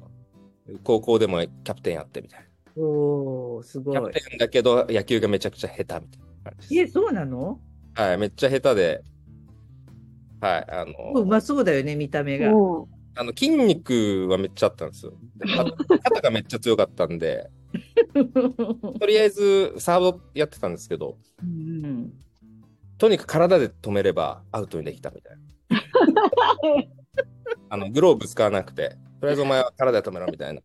高校でもキャプテンやって、みたいな。あ、おー、すごいキャプ。テンだけど、野球がめちゃくちゃ下手、みたいな感じです。え、そうなの？はい、めっちゃ下手で、はい、あの、うまそうだよね、見た目が。うんあの筋肉はめっちゃあったんですよ。肩がめっちゃ強かったんで、とりあえずサードやってたんですけど、うんとにかく体で止めればアウトにできたみたいな。あのグローブ使わなくて、とりあえずお前は体で止めろみたいな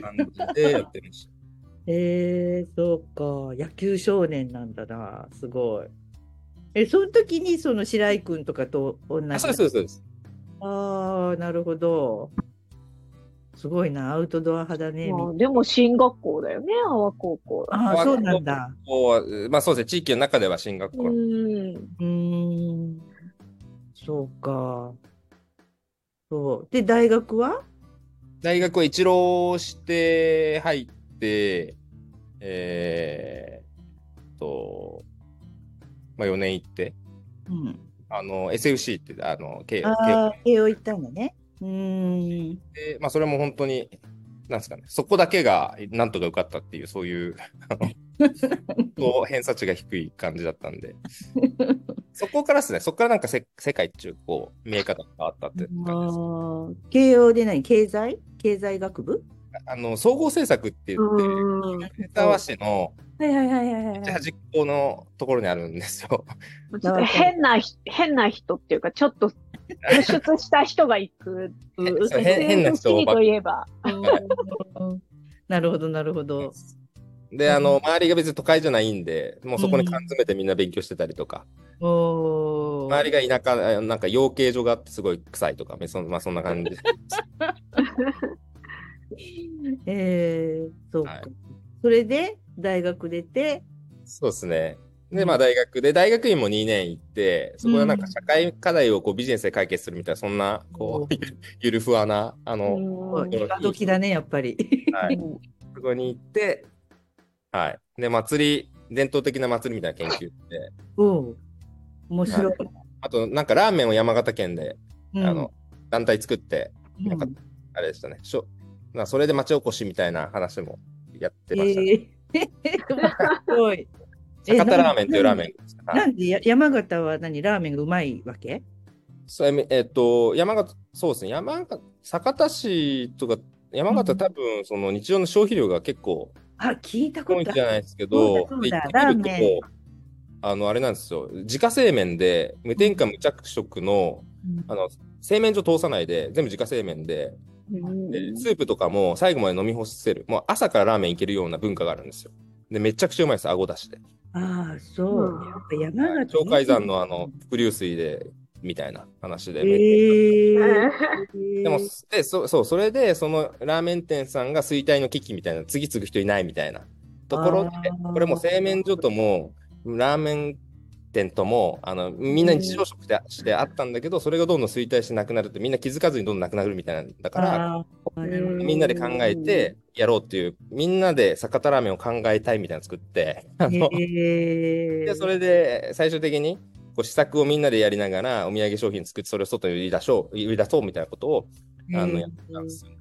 感じでやってました。えー、そうか。野球少年なんだな。すごい。え、その時にその白井君とかと同じ。あそうです、そうですそうです。ああ、なるほど。すごいな、アウトドア派だね。まあでも進学校だよね、阿波高校。ああ、そうなんだ。まあそうですね、地域の中では進学校。うん。うーん。そうか。そう。で、大学は？大学は一浪して入って、えーっと、まあ4年行って、うん。あの、SFC って、あの、慶応行ったんだね。うーん。で、まあそれも本当に、なんですかね、そこだけがなんとか受かったっていう、そうい う、偏差値が低い感じだったんで、そこからですね、そこからなんかせ世界っていう、こう、見え方が変わったって感じです。慶応で何？経済？経済学部？あの、総合政策って言って、うん。湯沢市のはいはいはいはいはい。端っこのところにあるんですよ。ちょっと変なひ、変な人っていうか、ちょっと突出した人が行く。変変な人といえば。うん。なるほどなるほど。で、あの、周りが別に都会じゃないん。で、もうそこに缶詰めてみん。な勉強してたりとか、周りが田舎、なん。か養鶏場があってすごい臭いとか、そん。まあそん。な感じで。えー、そうか。はいそれで大学出て、そうですね。で、うんまあ大学で、大学院も2年行って、そこでなんか社会課題をこうビジネスで解決するみたいな、そんな、こう、ゆるふわな、あの、うん今時だね、やっぱり。はい、そこに行って、はい。で、祭り、伝統的な祭りみたいな研究って、うん。面白い。あと、なんかラーメンを山形県で、うんあの、団体作って、うんなんかあれでしたね。しょまあそれで町おこしみたいな話もやってえましたね。ー、すごい。え酒田ラーメンというラーメンです。はいなんでや山形は何ラーメンがうまいわけ？それえっと、山形、そうですね。山形、酒田市とか、山形、うん多分、その日常の消費量が結構あ、聞いたこ多いんとある。じゃないですけそうどだ、そうあの、あれなんですよ。自家製麺で、無添加無着色の、あの、製麺所通さないで、全部自家製麺で、うんでスープとかも最後まで飲み干せる。もう朝からラーメンいけるような文化があるんですよ。で、めちゃくちゃうまいです、あごだしで。ああ、そう。うんやっぱ山形。鳥海山のあの、伏流水でみたいな話で。えーでも、で、そそう、それで、そのラーメン店さんが衰退の危機みたいな、次々人いないみたいなところでこれも製麺所とも、ラーメン店とも、あの、みんな日常食でしてあったんだけど、それがどんどん衰退してなくなるって、みんな気づかずにどんどんなくなるみたいな、だから、みんなで考えてやろうっていう、みんなで酒田ラーメンを考えたいみたいなの作って、あの、で、それで最終的に、こう試作をみんなでやりながら、お土産商品作って、それを外に売り出そう、売り出そうみたいなことを、あの、やってたんですよ。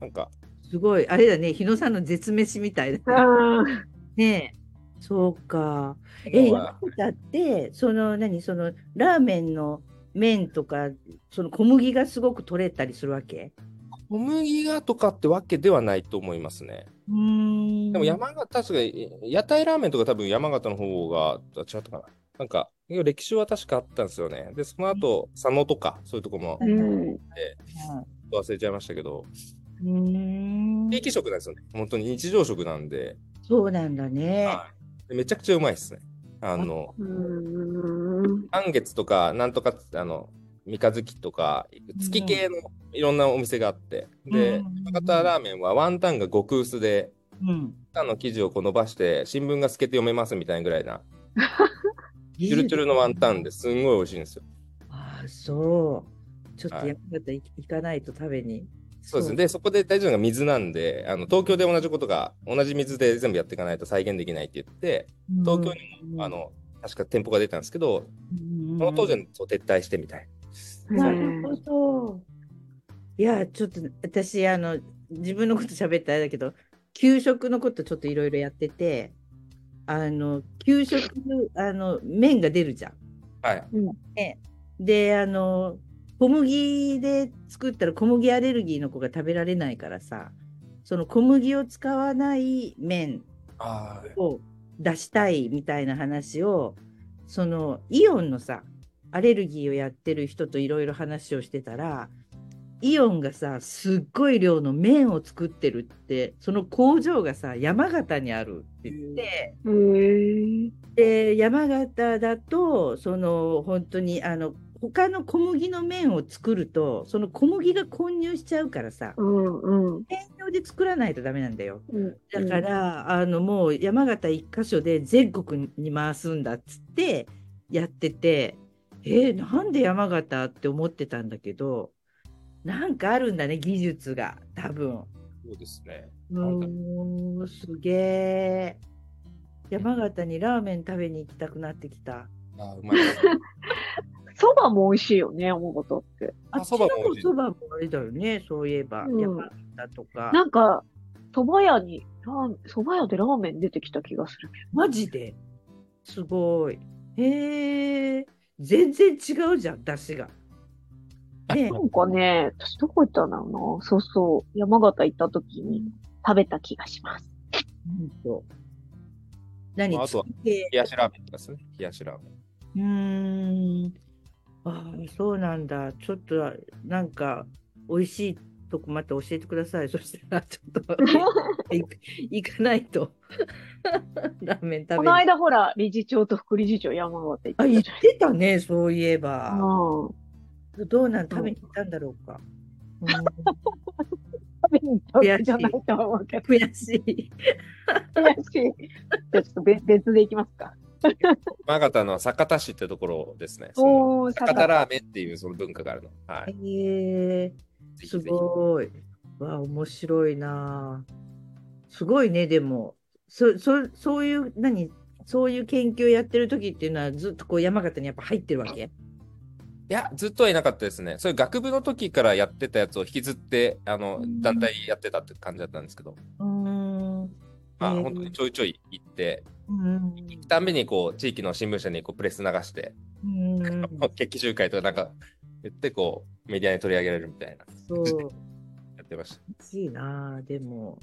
なんか、すごい、あれだね、日野さんの絶飯みたいだね。うんねえ、そうか。え、要は山形って、その、何、その、ラーメンの麺とか、その小麦がすごく取れたりするわけ？小麦がとかってわけではないと思いますね。でも山形、確かに屋台ラーメンとか多分山形の方が、あ違ったかな。なんか、歴史は確かあったんですよね。で、その後、佐野とか、そういうとこもうん忘れちゃいましたけど、うーん地域食なんですよね。本当に日常食なんで、そうなんだね。はいでめちゃくちゃうまいですね。あの、うん半月とか、なんとか、あの、三日月とか、月系のいろんなお店があって、で、うん山形ラーメンはワンタンが極薄で、うん。タンの生地をこう伸ばして、新聞が透けて読めますみたいなぐらいな、チュルチュルのワンタンですんごい美味しいんですよ。ああ、そう。ちょっとはい山形行行かないと食べに。そうですね。で、そこで大事なのが水なんで、あの東京で同じことが、同じ水で全部やっていかないと再現できないって言って、東京にも、あの、確か店舗が出たんですけど、うん、その当時はそう撤退してみたい。なるほど。いや、ちょっと私、あの、自分のこと喋ったらあれだけど、給食のことちょっといろいろやってて、あの、給食、あの、麺が出るじゃん。はい。ね、で、あの、小麦で作ったら小麦アレルギーの子が食べられないからさ、その小麦を使わない麺あを出したいみたいな話を、そのイオンのさ、アレルギーをやってる人といろいろ話をしてたら、イオンがさ、すっごい量の麺を作ってるって、その工場がさ、山形にあるって言って、へー。で山形だとその本当にあの他の小麦の麺を作るとその小麦が混入しちゃうからさうんうん専用で作らないとダメなんだようんだから、あのもう山形一箇所で全国に回すんだっつってやっててえーなんで山形って思ってたんだけどなんかあるんだね技術が多分。そうですね。うーんすげえ山形にラーメン食べに行きたくなってきた。あうまい。そばも美味しいよね、山形って。あっちのあそばも美味しいそばもあれだよね、そういえば。うん山形とか。なんか、蕎麦屋に、ラー蕎麦屋でラーメン出てきた気がするけマジで？すごい。へえ、全然違うじゃん、出汁が。ねど。なんかね、私どこ行ったんだろうな。そうそう。山形行った時に食べた気がします。ほんと何？あとは冷やしラーメンですね。冷やしラーメン。うーん。ああ、そうなんだ。ちょっと、なんか、美味しいとこまた教えてください。そしたら、ちょっと 行かないと。ラーメン食べに。この間ほら、理事長と副理事長山形って言ったじゃないてたね、そういえば。うん。どうなん食べに行ったんだろうか。うん食べに行ったわけじゃないと思うけど。悔しい。悔しい。じゃあちょっと別別で行きますか。山形の酒田市ってところですね。おー、酒田ラーメンっていうその文化があるの。はい。へえすごい。わあ、面白いなあ。すごいね、でも。そ、そ、そういう、何？そういう研究やってる時っていうのはずっとこう山形にやっぱ入ってるわけ？いや、ずっとはいなかったですね。そういう学部の時からやってたやつを引きずって、あのう、ん団体やってたって感じだったんですけど、うーん。まあ、本当にちょいちょい行って、うん。行くたんびにこう、地域の新聞社にこうプレス流して、うん。決起集会とかなんか言って、こう、メディアに取り上げられるみたいな、そう。やってました。欲しいなあでも。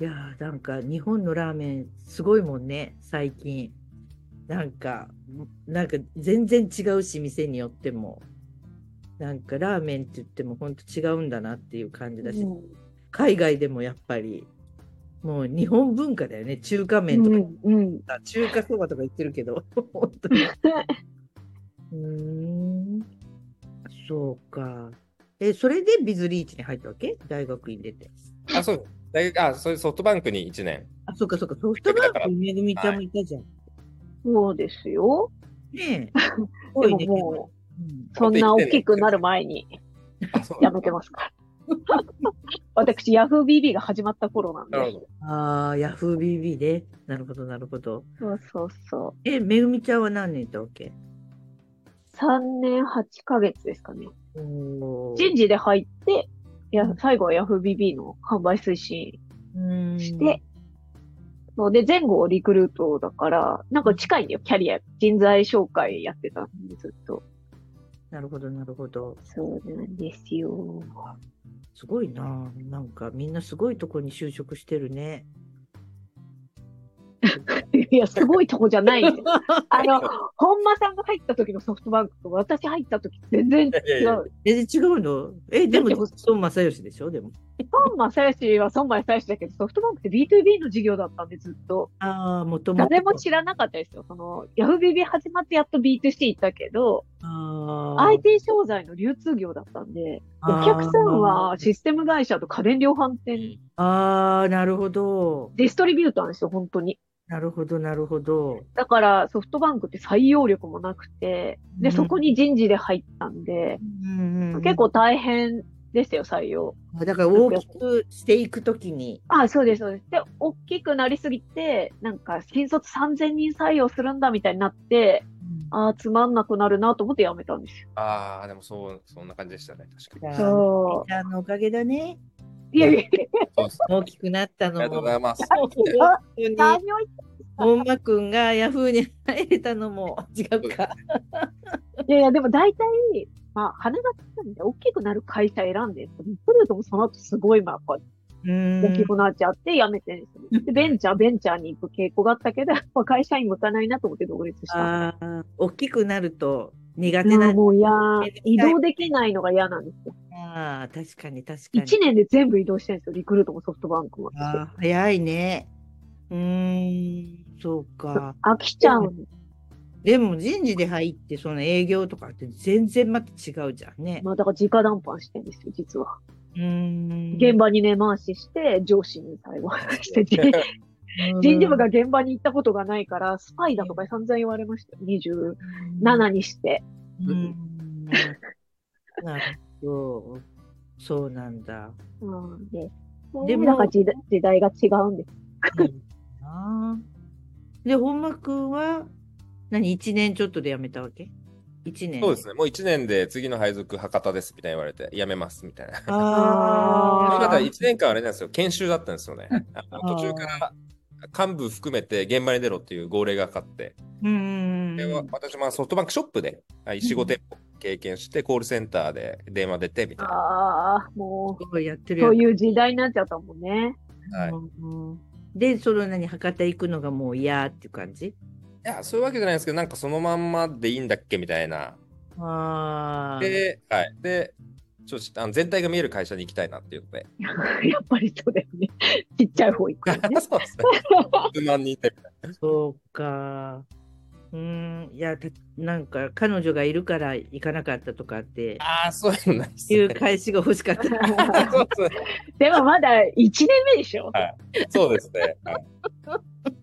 いやーなんか日本のラーメンすごいもんね、最近。なんか、なんか全然違うし、店によっても。なんかラーメンって言っても本当違うんだなっていう感じだし、うん海外でもやっぱり、もう日本文化だよね。中華麺とか、うんうん。中華そばとか言ってるけど、本当に。うーん。そうか。え、それでビズリーチに入ったわけ？大学院出て。あ、そう。大学、あ、それソフトバンクに1年。あ、そうかそうか。ソフトバンクにめぐみちゃんもいたじゃん。そうですよ。ねえ。でももう、そんな大きくなる前にやめてますから。私、ヤフー BB が始まった頃なんで。ああ、ヤフー BB で。なるほど、なるほど。そうそうそう。え、めぐみちゃんは何年いたわけ？3年8ヶ月ですかね。人事で入って、いや、最後はヤフー BB の販売推進うんして、そうで、前後リクルートだから、なんか近いんだよ、キャリア。人材紹介やってたんで、ずっと。なるほど、なるほど。そうなんですよ。すごいな。なんかみんなすごいとこに就職してるね。いや、すごいとこじゃない。あの、本間さんが入った時のソフトバンクと私入った時全然違いやいやう。全然違うの？え、でも孫正義でしょ？でも。孫正義は孫正義だけど、ソフトバンクって B2B の事業だったんで、ずっと。ああ、もともと。誰も知らなかったですよ。その、ヤフー BB 始まってやっと B2C 行ったけど、IT 商材の流通業だったんで、お客さんはシステム会社と家電量販店、ああ、なるほど。ディストリビューターなんですよ、本当に。なるほど、なるほど。だから、ソフトバンクって採用力もなくて、で、うんそこに人事で入ったんで、うんうん結構大変ですよ、採用。だから大きくしていくときに。あ、そうです、そうです。で、大きくなりすぎて、なんか、新卒3000人採用するんだみたいになって、あーつまんなくなるなと思って辞めたんですよ。ああ、でもそう、そんな感じでしたね。確かに。そちゃんのおかげだね。う。いやいや。大きくなったのありがとうごも。ざいます。本間くんがヤフーに入れたのも違うか。いやいや、でも大体、まあ、羽がつくんで、大きくなる会社選んで、リクルートもその後すごい、まあ、やっぱうん大きくなっちゃって辞めてるんですよ。で、ベンチャー、ベンチャーに行く傾向があったけど、会社員向かないなと思って独立した。大きくなると苦い手な。やもう嫌めんどくさい、移動できないのが嫌なんですよ。ああ、確かに確かに。一年で全部移動してるんですよ、リクルートもソフトバンクも。ああ、早いね。うーん、そうか。飽きちゃう。でも人事で入って、その営業とかって全然また違うじゃんね。まあ、だから直談判してるんですよ、実は。うーん。現場に根回しして、上司に最後してて、人事部が現場に行ったことがないから、スパイだとか散々言われましたよ。27にして。うん。なるほど。そうなんだ。うん、で、でもなんか時代時代が違うんです。で、本間くんは、何、一年ちょっとで辞めたわけ？一年。そうですね。もう1年で次の配属博多ですみたいに言われて、辞めますみたいな。ああ。まだ1年間あれなんですよ、研修だったんですよね。途中から幹部含めて現場に出ろっていう号令がかかって、うん。でわ私もソフトバンクショップで4、5店舗経験して、コールセンターで電話出てみたいな。ああ、もすごいやってう、るよそういう時代になっちゃったもんね。はいうんで、その何、博多行くのがもう嫌っていう感じ？いや、そういうわけじゃないんですけど、なんかそのまんまでいいんだっけみたいな。ああ。で、はい。で、ちょっとあの全体が見える会社に行きたいなっていうので。やっぱりそうだよね。ちっちゃい方行くよね。そうですね。数万人。そうか。うーん、いや、たなんか彼女がいるから行かなかったとかってああ、そういうのないですね。いう返しが欲しかった。そうですね。でもまだ1年目でしょそうですね。はい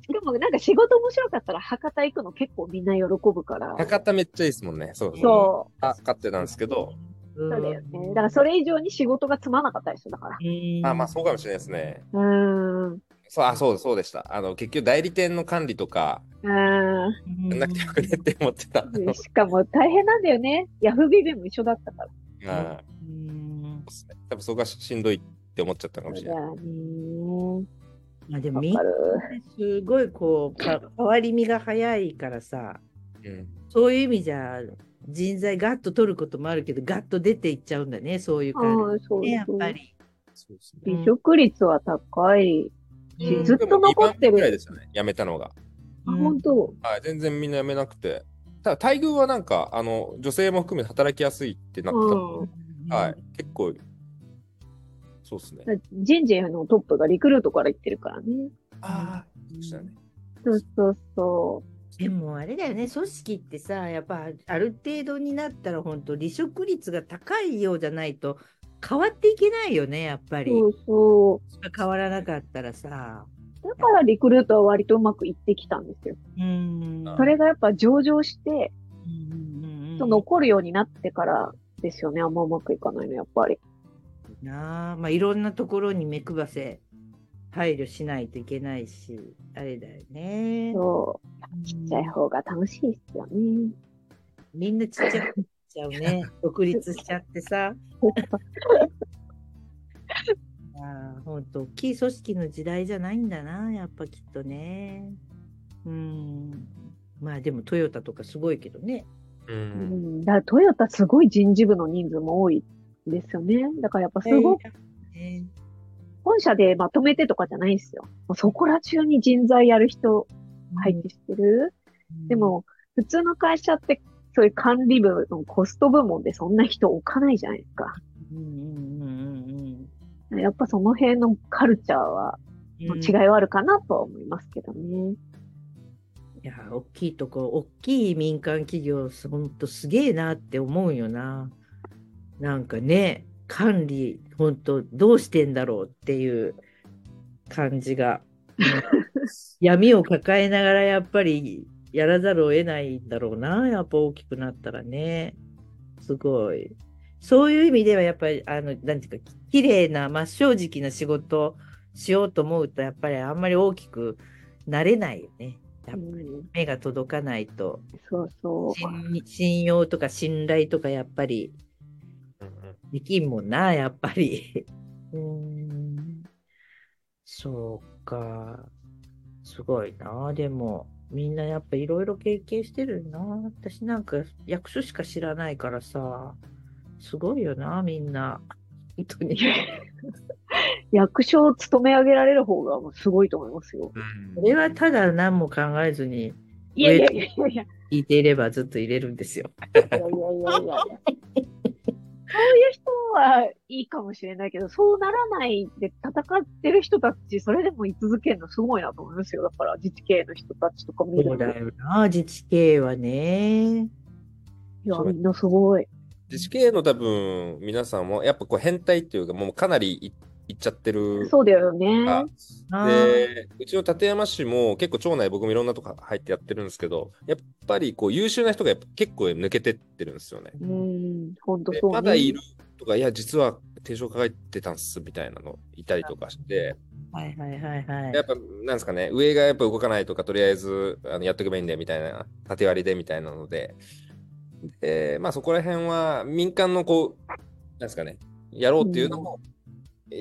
しかもなんか仕事面白かったら博多行くの結構みんな喜ぶから。博多めっちゃいいですもんね。そうですね。そあ、勝ってたんですけど、うう。そうだよね。だからそれ以上に仕事がつまなかったでしょ、だから。あまあそうかもしれないですね。うーん。うそう、あ、そうそうでした。あの、結局代理店の管理とか、ーやんなくてよくねって思ってた。ん。しかも大変なんだよね。ヤフービビも一緒だったから。あうん多分そこがしんどいって思っちゃったかもしれない。まあでもみんな。すごいこうか変わり身が早いからさうん。そういう意味じゃ人材ガッと取ることもあるけどガッと出ていっちゃうんだねそういうあ感じねやっ。ぱり。離職率は高い。うんずっと残ってるでも2番ぐらいでしたね、辞めたのが。あ、本当。はい、全然みんな辞めなくて。ただ、待遇はなんか、あの、女性も含めて働きやすいってなってたので、うん。はい、結構、そうですね。人事のトップがリクルートから行ってるからね。ああ、そうでしたね。そうそうそでもあれだよね、組織ってさ、やっぱある程度になったら本当離職率が高いようじゃないと変わっていけないよね、やっぱり。そうそ変わらなかったらさ。う。だからリクルートは割とうまくいってきたんですよ。うん。あそれがやっぱ上場して、うんうんうんと残るようになってからですよね。あんまうまくいかないの、やっぱり。なあ、まあいろんなところに目配せ配慮しないといけないし、あれだよね。そう。ちっちゃい方が楽しいですよね。みんなちっちゃくなっちゃうね。独立しちゃってさ。ああ、ほんと、大きい組織の時代じゃないんだな、やっぱきっとね。うん。まあでもトヨタとかすごいけどね。う。うんん。だからトヨタすごい人事部の人数も多いですよね。だからやっぱすごく、ね本社でまとめてとかじゃないんですよ。そこら中に人材やる人配置してる。で、も、普通の会社って、そういう管理部のコスト部門でそんな人置かないじゃないですか。うんうんうんうんやっぱその辺のカルチャーは、違いはあるかなとは思いますけどね。いや、大きいとこ、大きい民間企業、ほんとすげえなって思うよな。なんかね、管理、ほんとどうしてんだろうっていう感じが。う ん闇を抱えながらやっぱりやらざるを得ないんだろうな。やっぱ大きくなったらね。すごい。そういう意味ではやっぱり、あの、なんていうか、綺麗な、真っ正直な仕事しようと思うと、やっぱりあんまり大きくなれないよね。やっぱりうん目が届かないと、そうそう。信信用とか信頼とかやっぱりうんできんもんな、やっぱり。うーん。そうか。すごいな。でも、みんなやっぱいろいろ経験してるな。私なんか役所しか知らないからさ、すごいよな、みんな。本当に。役所を務め上げられる方がもうすごいと思いますよ。うんこれはただ何も考えずにいやいやいやいやいや。聞いていればずっと入れるんですよ。いやいやいやいや。そういう人はいいかもしれないけど、そうならないで戦ってる人たち、それでも居続けるのすごいなと思いますよ。だから自治系の人たちとか見ると。そうだよな、自治系はね。いや、みんなすごい。自治系の多分、皆さんも、やっぱこう変態っていうか、もうかなりいいっちゃってるそうだよね。で、うちの館山市も結構町内僕もいろんなとこ入ってやってるんですけど、やっぱりこう優秀な人がやっぱ結構抜けてってるんですよね。うん、ほんとでそうね。まだいるとか、いや、実は定常抱えてたんすみたいなのいたりとかして、はいはいはいはい。やっぱ、なんですかね、上がやっぱ動かないとか、とりあえずあのやっとけばいいんだよみたいな、縦割りでみたいなので、で、まあそこら辺は民間のこう、なんですかね、やろうっていうのも、えー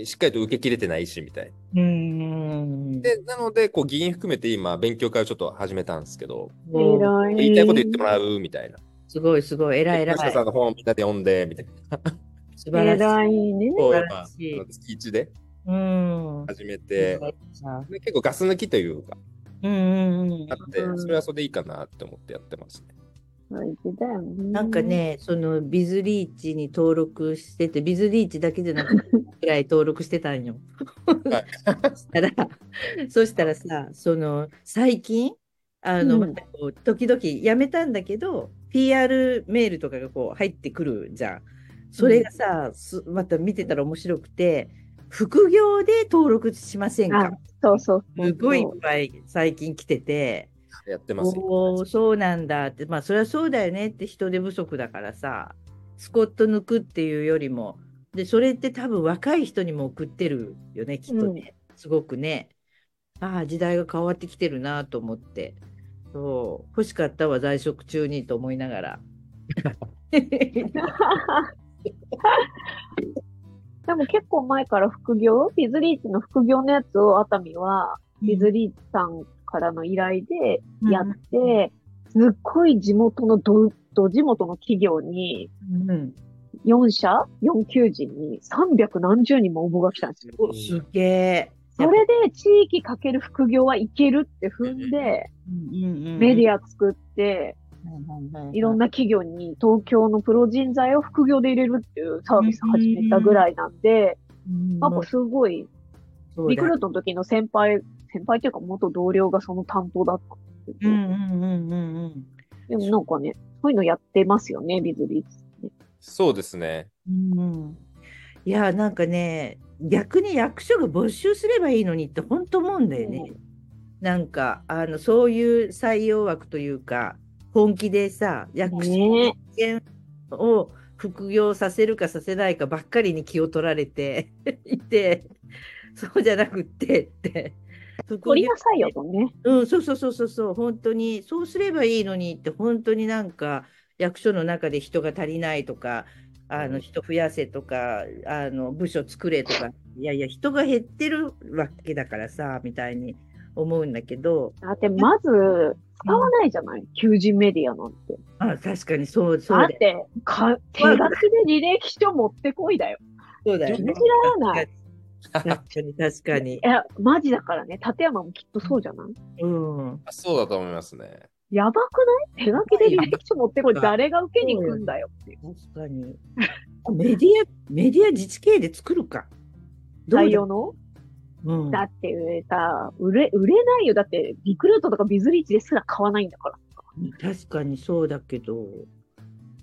しっかりと受け切れてないし、みたいな。うーん。で、なので、こう、議員含めて今、勉強会をちょっと始めたんですけど、い。言いたいこと言ってもらうみたいな。すごいすごい、偉い偉い。吉田さんの本みんなで読んで、みたいな。素晴らしい。ね。こう、やっ素晴ぱ、らしいあの月一でうん。始めて、うんで結構ガス抜きというか、うんうんあって、それはそれでいいかなって思ってやってますね。なんか。ね、そのビズリーチに登録してて、ビズリーチだけじゃなくて、ぐらい登録してたんよ。そしたら、そしたらさ、その最近、あの、うんまたこう時々やめたんだけど、PR メールとかがこう入ってくるじゃん。それがさ、すまた見てたら面白くて、副業で登録しませんあか、そうそう。すごいいっぱい最近来てて、やってますよ。おーそうなんだって、まあそれはそうだよねって人手不足だからさ、スコット抜くっていうよりも、で、それって多分若い人にも送ってるよね、きっとね。すごくね。ああ、時代が変わってきてるなと思って。そう、欲しかったわ、在職中にと思いながら。でも結構前から副業、ビズリーチの副業のやつを熱海は、ビズリーチさんからの依頼でやって、すっごい地元のど、ど地元の企業に、うん、4社 ?4 求人に300何十人も応募が来たんですよ。おすげえ。それで地域かける副業はいけるって踏んで、メディア、ア作って、いろんな、な企業に東京のプロ人材を副業で入れるっていうサービス始めたぐらいなんで、うんやっぱすごい、リクルートの時の先輩、先輩っていうか元同僚がその担当だったんですけど、でもなんかね、そういうのやってますよね、ビズリーツってね。そうですね。うん。いや、なんかね、逆に役所が募集すればいいのにって本当思うんだよね。なんか、あの、そういう採用枠というか、本気でさ、役所を副業させるかさせないかばっかりに気を取られて いて、そうじゃなくってって。取りなさいよとね。うん、そうそうそうそうそう、本当に、そうすればいいのにって、本当になんか、役所の中で人が足りないとか、あの人増やせとか、あの部署作れとか、いやいや、人が減ってるわけだからさ、みたいに思うんだけど、だってまず、使わないじゃない、求人メディアなんて。あ確かにそう、そうだよ。だって、か手書きで履歴書持ってこいだよ。そうだよね信じ。られない。確かに、確かにい。や、マジだからね、立山もきっとそうじゃない？うん。あそうだと思いますね。やばくない？手書きで履歴書持ってこい。誰が受けに来んだよっていう。確かに。メディア、メディア自治系で作るか。採用の？うん、だってさ、売れ、売れないよ。だって、リクルートとかビズリーチですら買わないんだから。確かにそうだけど。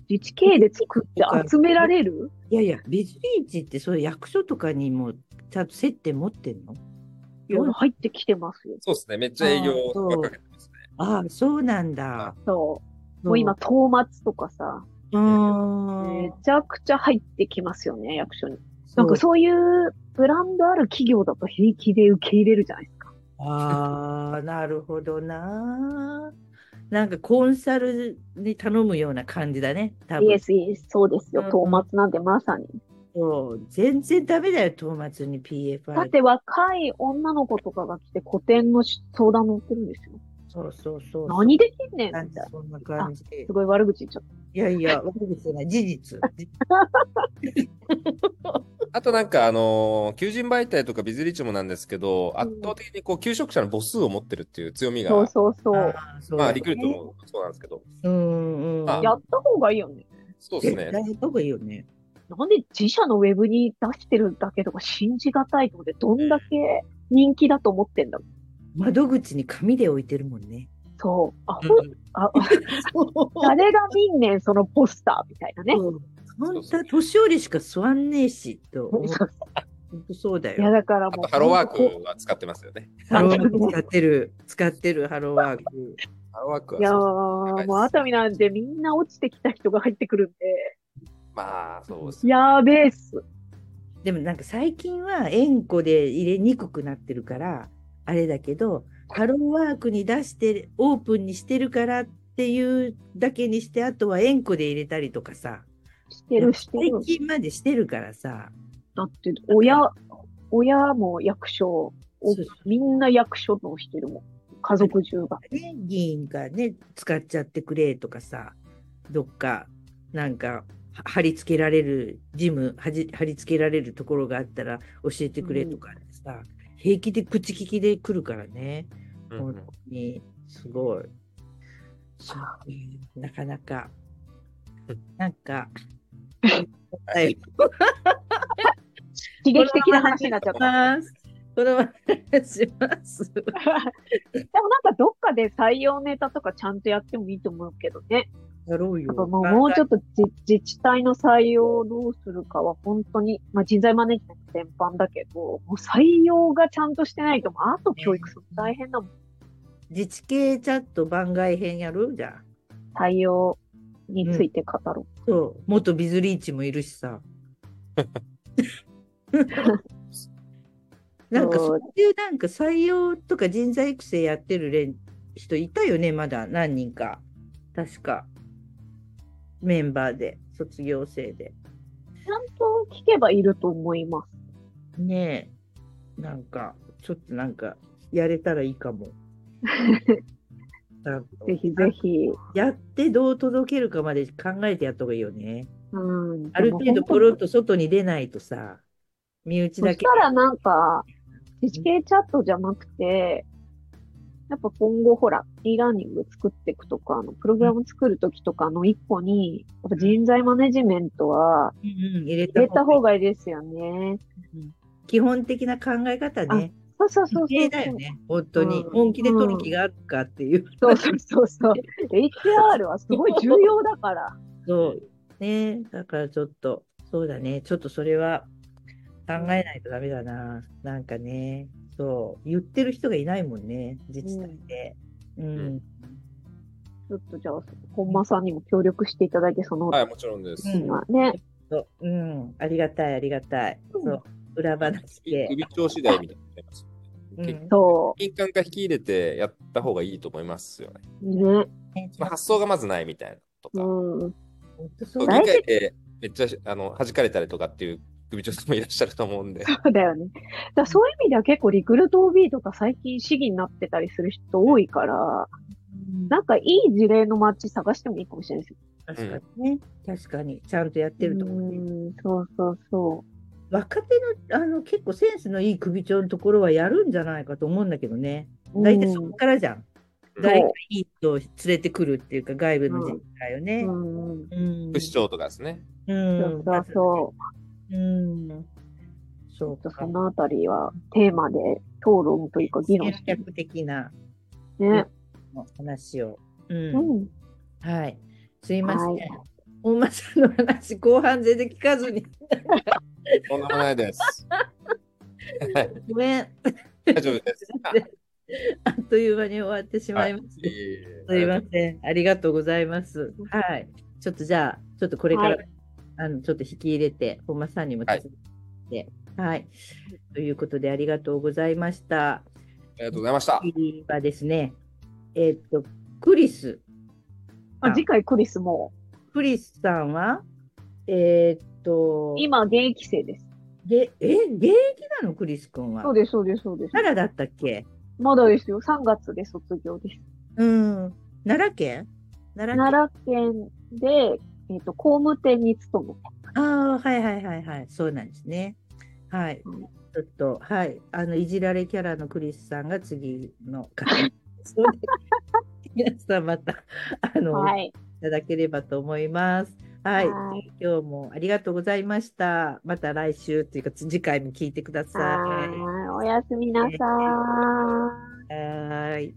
自治系で作って集められる？いやいや、ビズリーチってそういう役所とかにもちゃんと接点持ってんの？いや入ってきてますよ。そうですね。めっちゃ営業かけてますね。ああ、そうなんだ。そう。もう今、トーマツとかさ。めちゃくちゃ入ってきますよね、役所に。なんかそういうブランドある企業だと平気で受け入れるじゃないですか。ああ、なるほどな。なんかコンサルに頼むような感じだね、多分。イエス、イエス、そうですようん。トーマツなんてまさに。そう全然ダメだよ、トーマツに PFR。だって若い女の子とかが来て古典の相談乗ってるんですよ。そうそうそう。何できんねんなんみたいな。かそんな感じ。すごい悪口言っちゃっいやいや、悪口じゃない、事実。あとなんか、あのー求人媒体とかビズリーチもなんですけど、うん圧倒的にこう、求職者の母数を持ってるっていう強みた。が、そうそうそう。あまあ、だリクルートもそうなんですけど、うんうん。あやった方がいいよね。そうですね。やった方がいいよね。なんで自社のウェブに出してるだけとか信じがたいと思って、どんだけ人気だと思ってんだろう。窓口に紙で置いてるもんね。そう。あ、ほん、あ、誰が見んねん、そのポスターみたいなね。本当は年寄りしか座んねえし、と本当そうだいや、よ。だからもう。あと、ハローワークは使ってますよね。ハローワーク使ってる、使ってるハローワーク。ハローワークいやはそうー、もう熱海なんてみんな落ちてきた人が入ってくるんで、まあ、そうです。やーべえっす。でもなんか最近は円弧で入れにくくなってるから、あれだけど、ハローワークに出して、オープンにしてるからっていうだけにして、あとは円弧で入れたりとかさ、してるしてる最。近までしてるからさ、だって、親、親も役所、みんな役所のしてるもん。家族中が。ね、議員がね、使っちゃってくれとかさ、どっか、なんか、は貼り付けられる、ジム貼り付けられるところがあったら教えてくれとかさ、平気で口利きで来るからね、うん本当に、すごい。そうね。なかなか、なんか、はい、刺激的な話になっちゃった。ます。このままします。でもなんかどっかで採用ネタとかちゃんとやってもいいと思うけどね。やろうよもうもうちょっと自自治体の採用をどうするかは本当に、まあ人材マネジメント全般だけど、もう採用がちゃんとしてないと、あと教育するの大変だもん。自治系チャット番外編やる？じゃあ。採用について語ろそう、元ビズリーチもいるしさ。なんかそういうなんか採用とか人材育成やってる連人いたよね、まだ何人か。確か。メンバーで、卒業生で。う。ちゃんと聞けばいると思います。ねえ。なんか、ちょっとなんか、やれたらいいかも。ぜひぜひ。やってどう届けるかまで考えてやった方がいいよね。うん。ある程度ポロッと外に出ないとさ、身内そしだけ。たらなんか、自治系チャットじゃなくて、やっぱ今後ほら、e ラーニング作っていくとか、あの、プログラム作るときとかの一個に、やっぱ人材マネジメントは、入れた方がいいですよね。基本的な考え方ね。そうそうそうそう。だよね、本当に。うん本気で取る気があるかっていう。そうそうそうそう。HR はすごい重要だから。そう。ね、だからちょっと、そうだね、ちょっとそれは考えないとダメだな。なんかね、そう、言ってる人がいないもんね、自治体で。うん。ちょっとじゃあ、本間さんにも協力していただいて、その、はい、もちろんです。うん今ね。そううん、ありがたい、ありがたい。うんそう、裏話で。首長次第みたいになります。うんそ金管化引き入れてやった方がいいと思いますよね。う。ね。ねその発想がまずないみたいなとか。うん。本当そそうう議大事会でめっちゃあの弾かれたりとかっていう首長さんもいらっしゃると思うんで。そうだよね。だそういう意味では結構リクルート OB とか最近市議になってたりする人多いから、なんかいい事例のマッチ探してもいいかもしれないですよ。確かにね、確かに、ちゃんとやってると思うね。うん、そうそうそ若手のあの結構センスのいい首長のところはやるんじゃないかと思うんだけどね。大体そこからじゃん。誰かいい人を連れてくるっていうか、外部の自治体をね。うん。うん。副市長とかですね。うん。そうそうそう。うん。そうかそ。のあたりはテーマで討論というか議論戦して略的なね。話を。う。うんん。はい。すいません。はい本間さんの話、後半全然聞かずに。とんでもないです。は いごめん。大丈夫です。あっという間に終わってしまいました。いすいません。ありがとうございます。はい。ちょっとじゃあ、ちょっとこれから、はいあの、ちょっと引き入れて、本間さんにも手伝って、はい。ということで、ありがとうございました。ありがとうございました。次はですね、えっと、クリス。あ次回クリスも、クリスさんは、えっと、今現役生です。で、え、現役なの？クリス君はそう。です、そうです、そうです。奈良だったっけ？まだですよ。3月で卒業です。うん。奈良県？奈良県奈良県で、えっ、と、工務店に勤めて。ああ、はいはいはいはい。そうなんですね。はい。うんちょっと、はい。あの、いじられキャラのクリスさんが次の 皆さんまた、あの、い、はい。ただければと思います。はい。はい今日もありがとうございました。また来週というか、次回も聞いてください。はい。おやすみなさーい。はーい。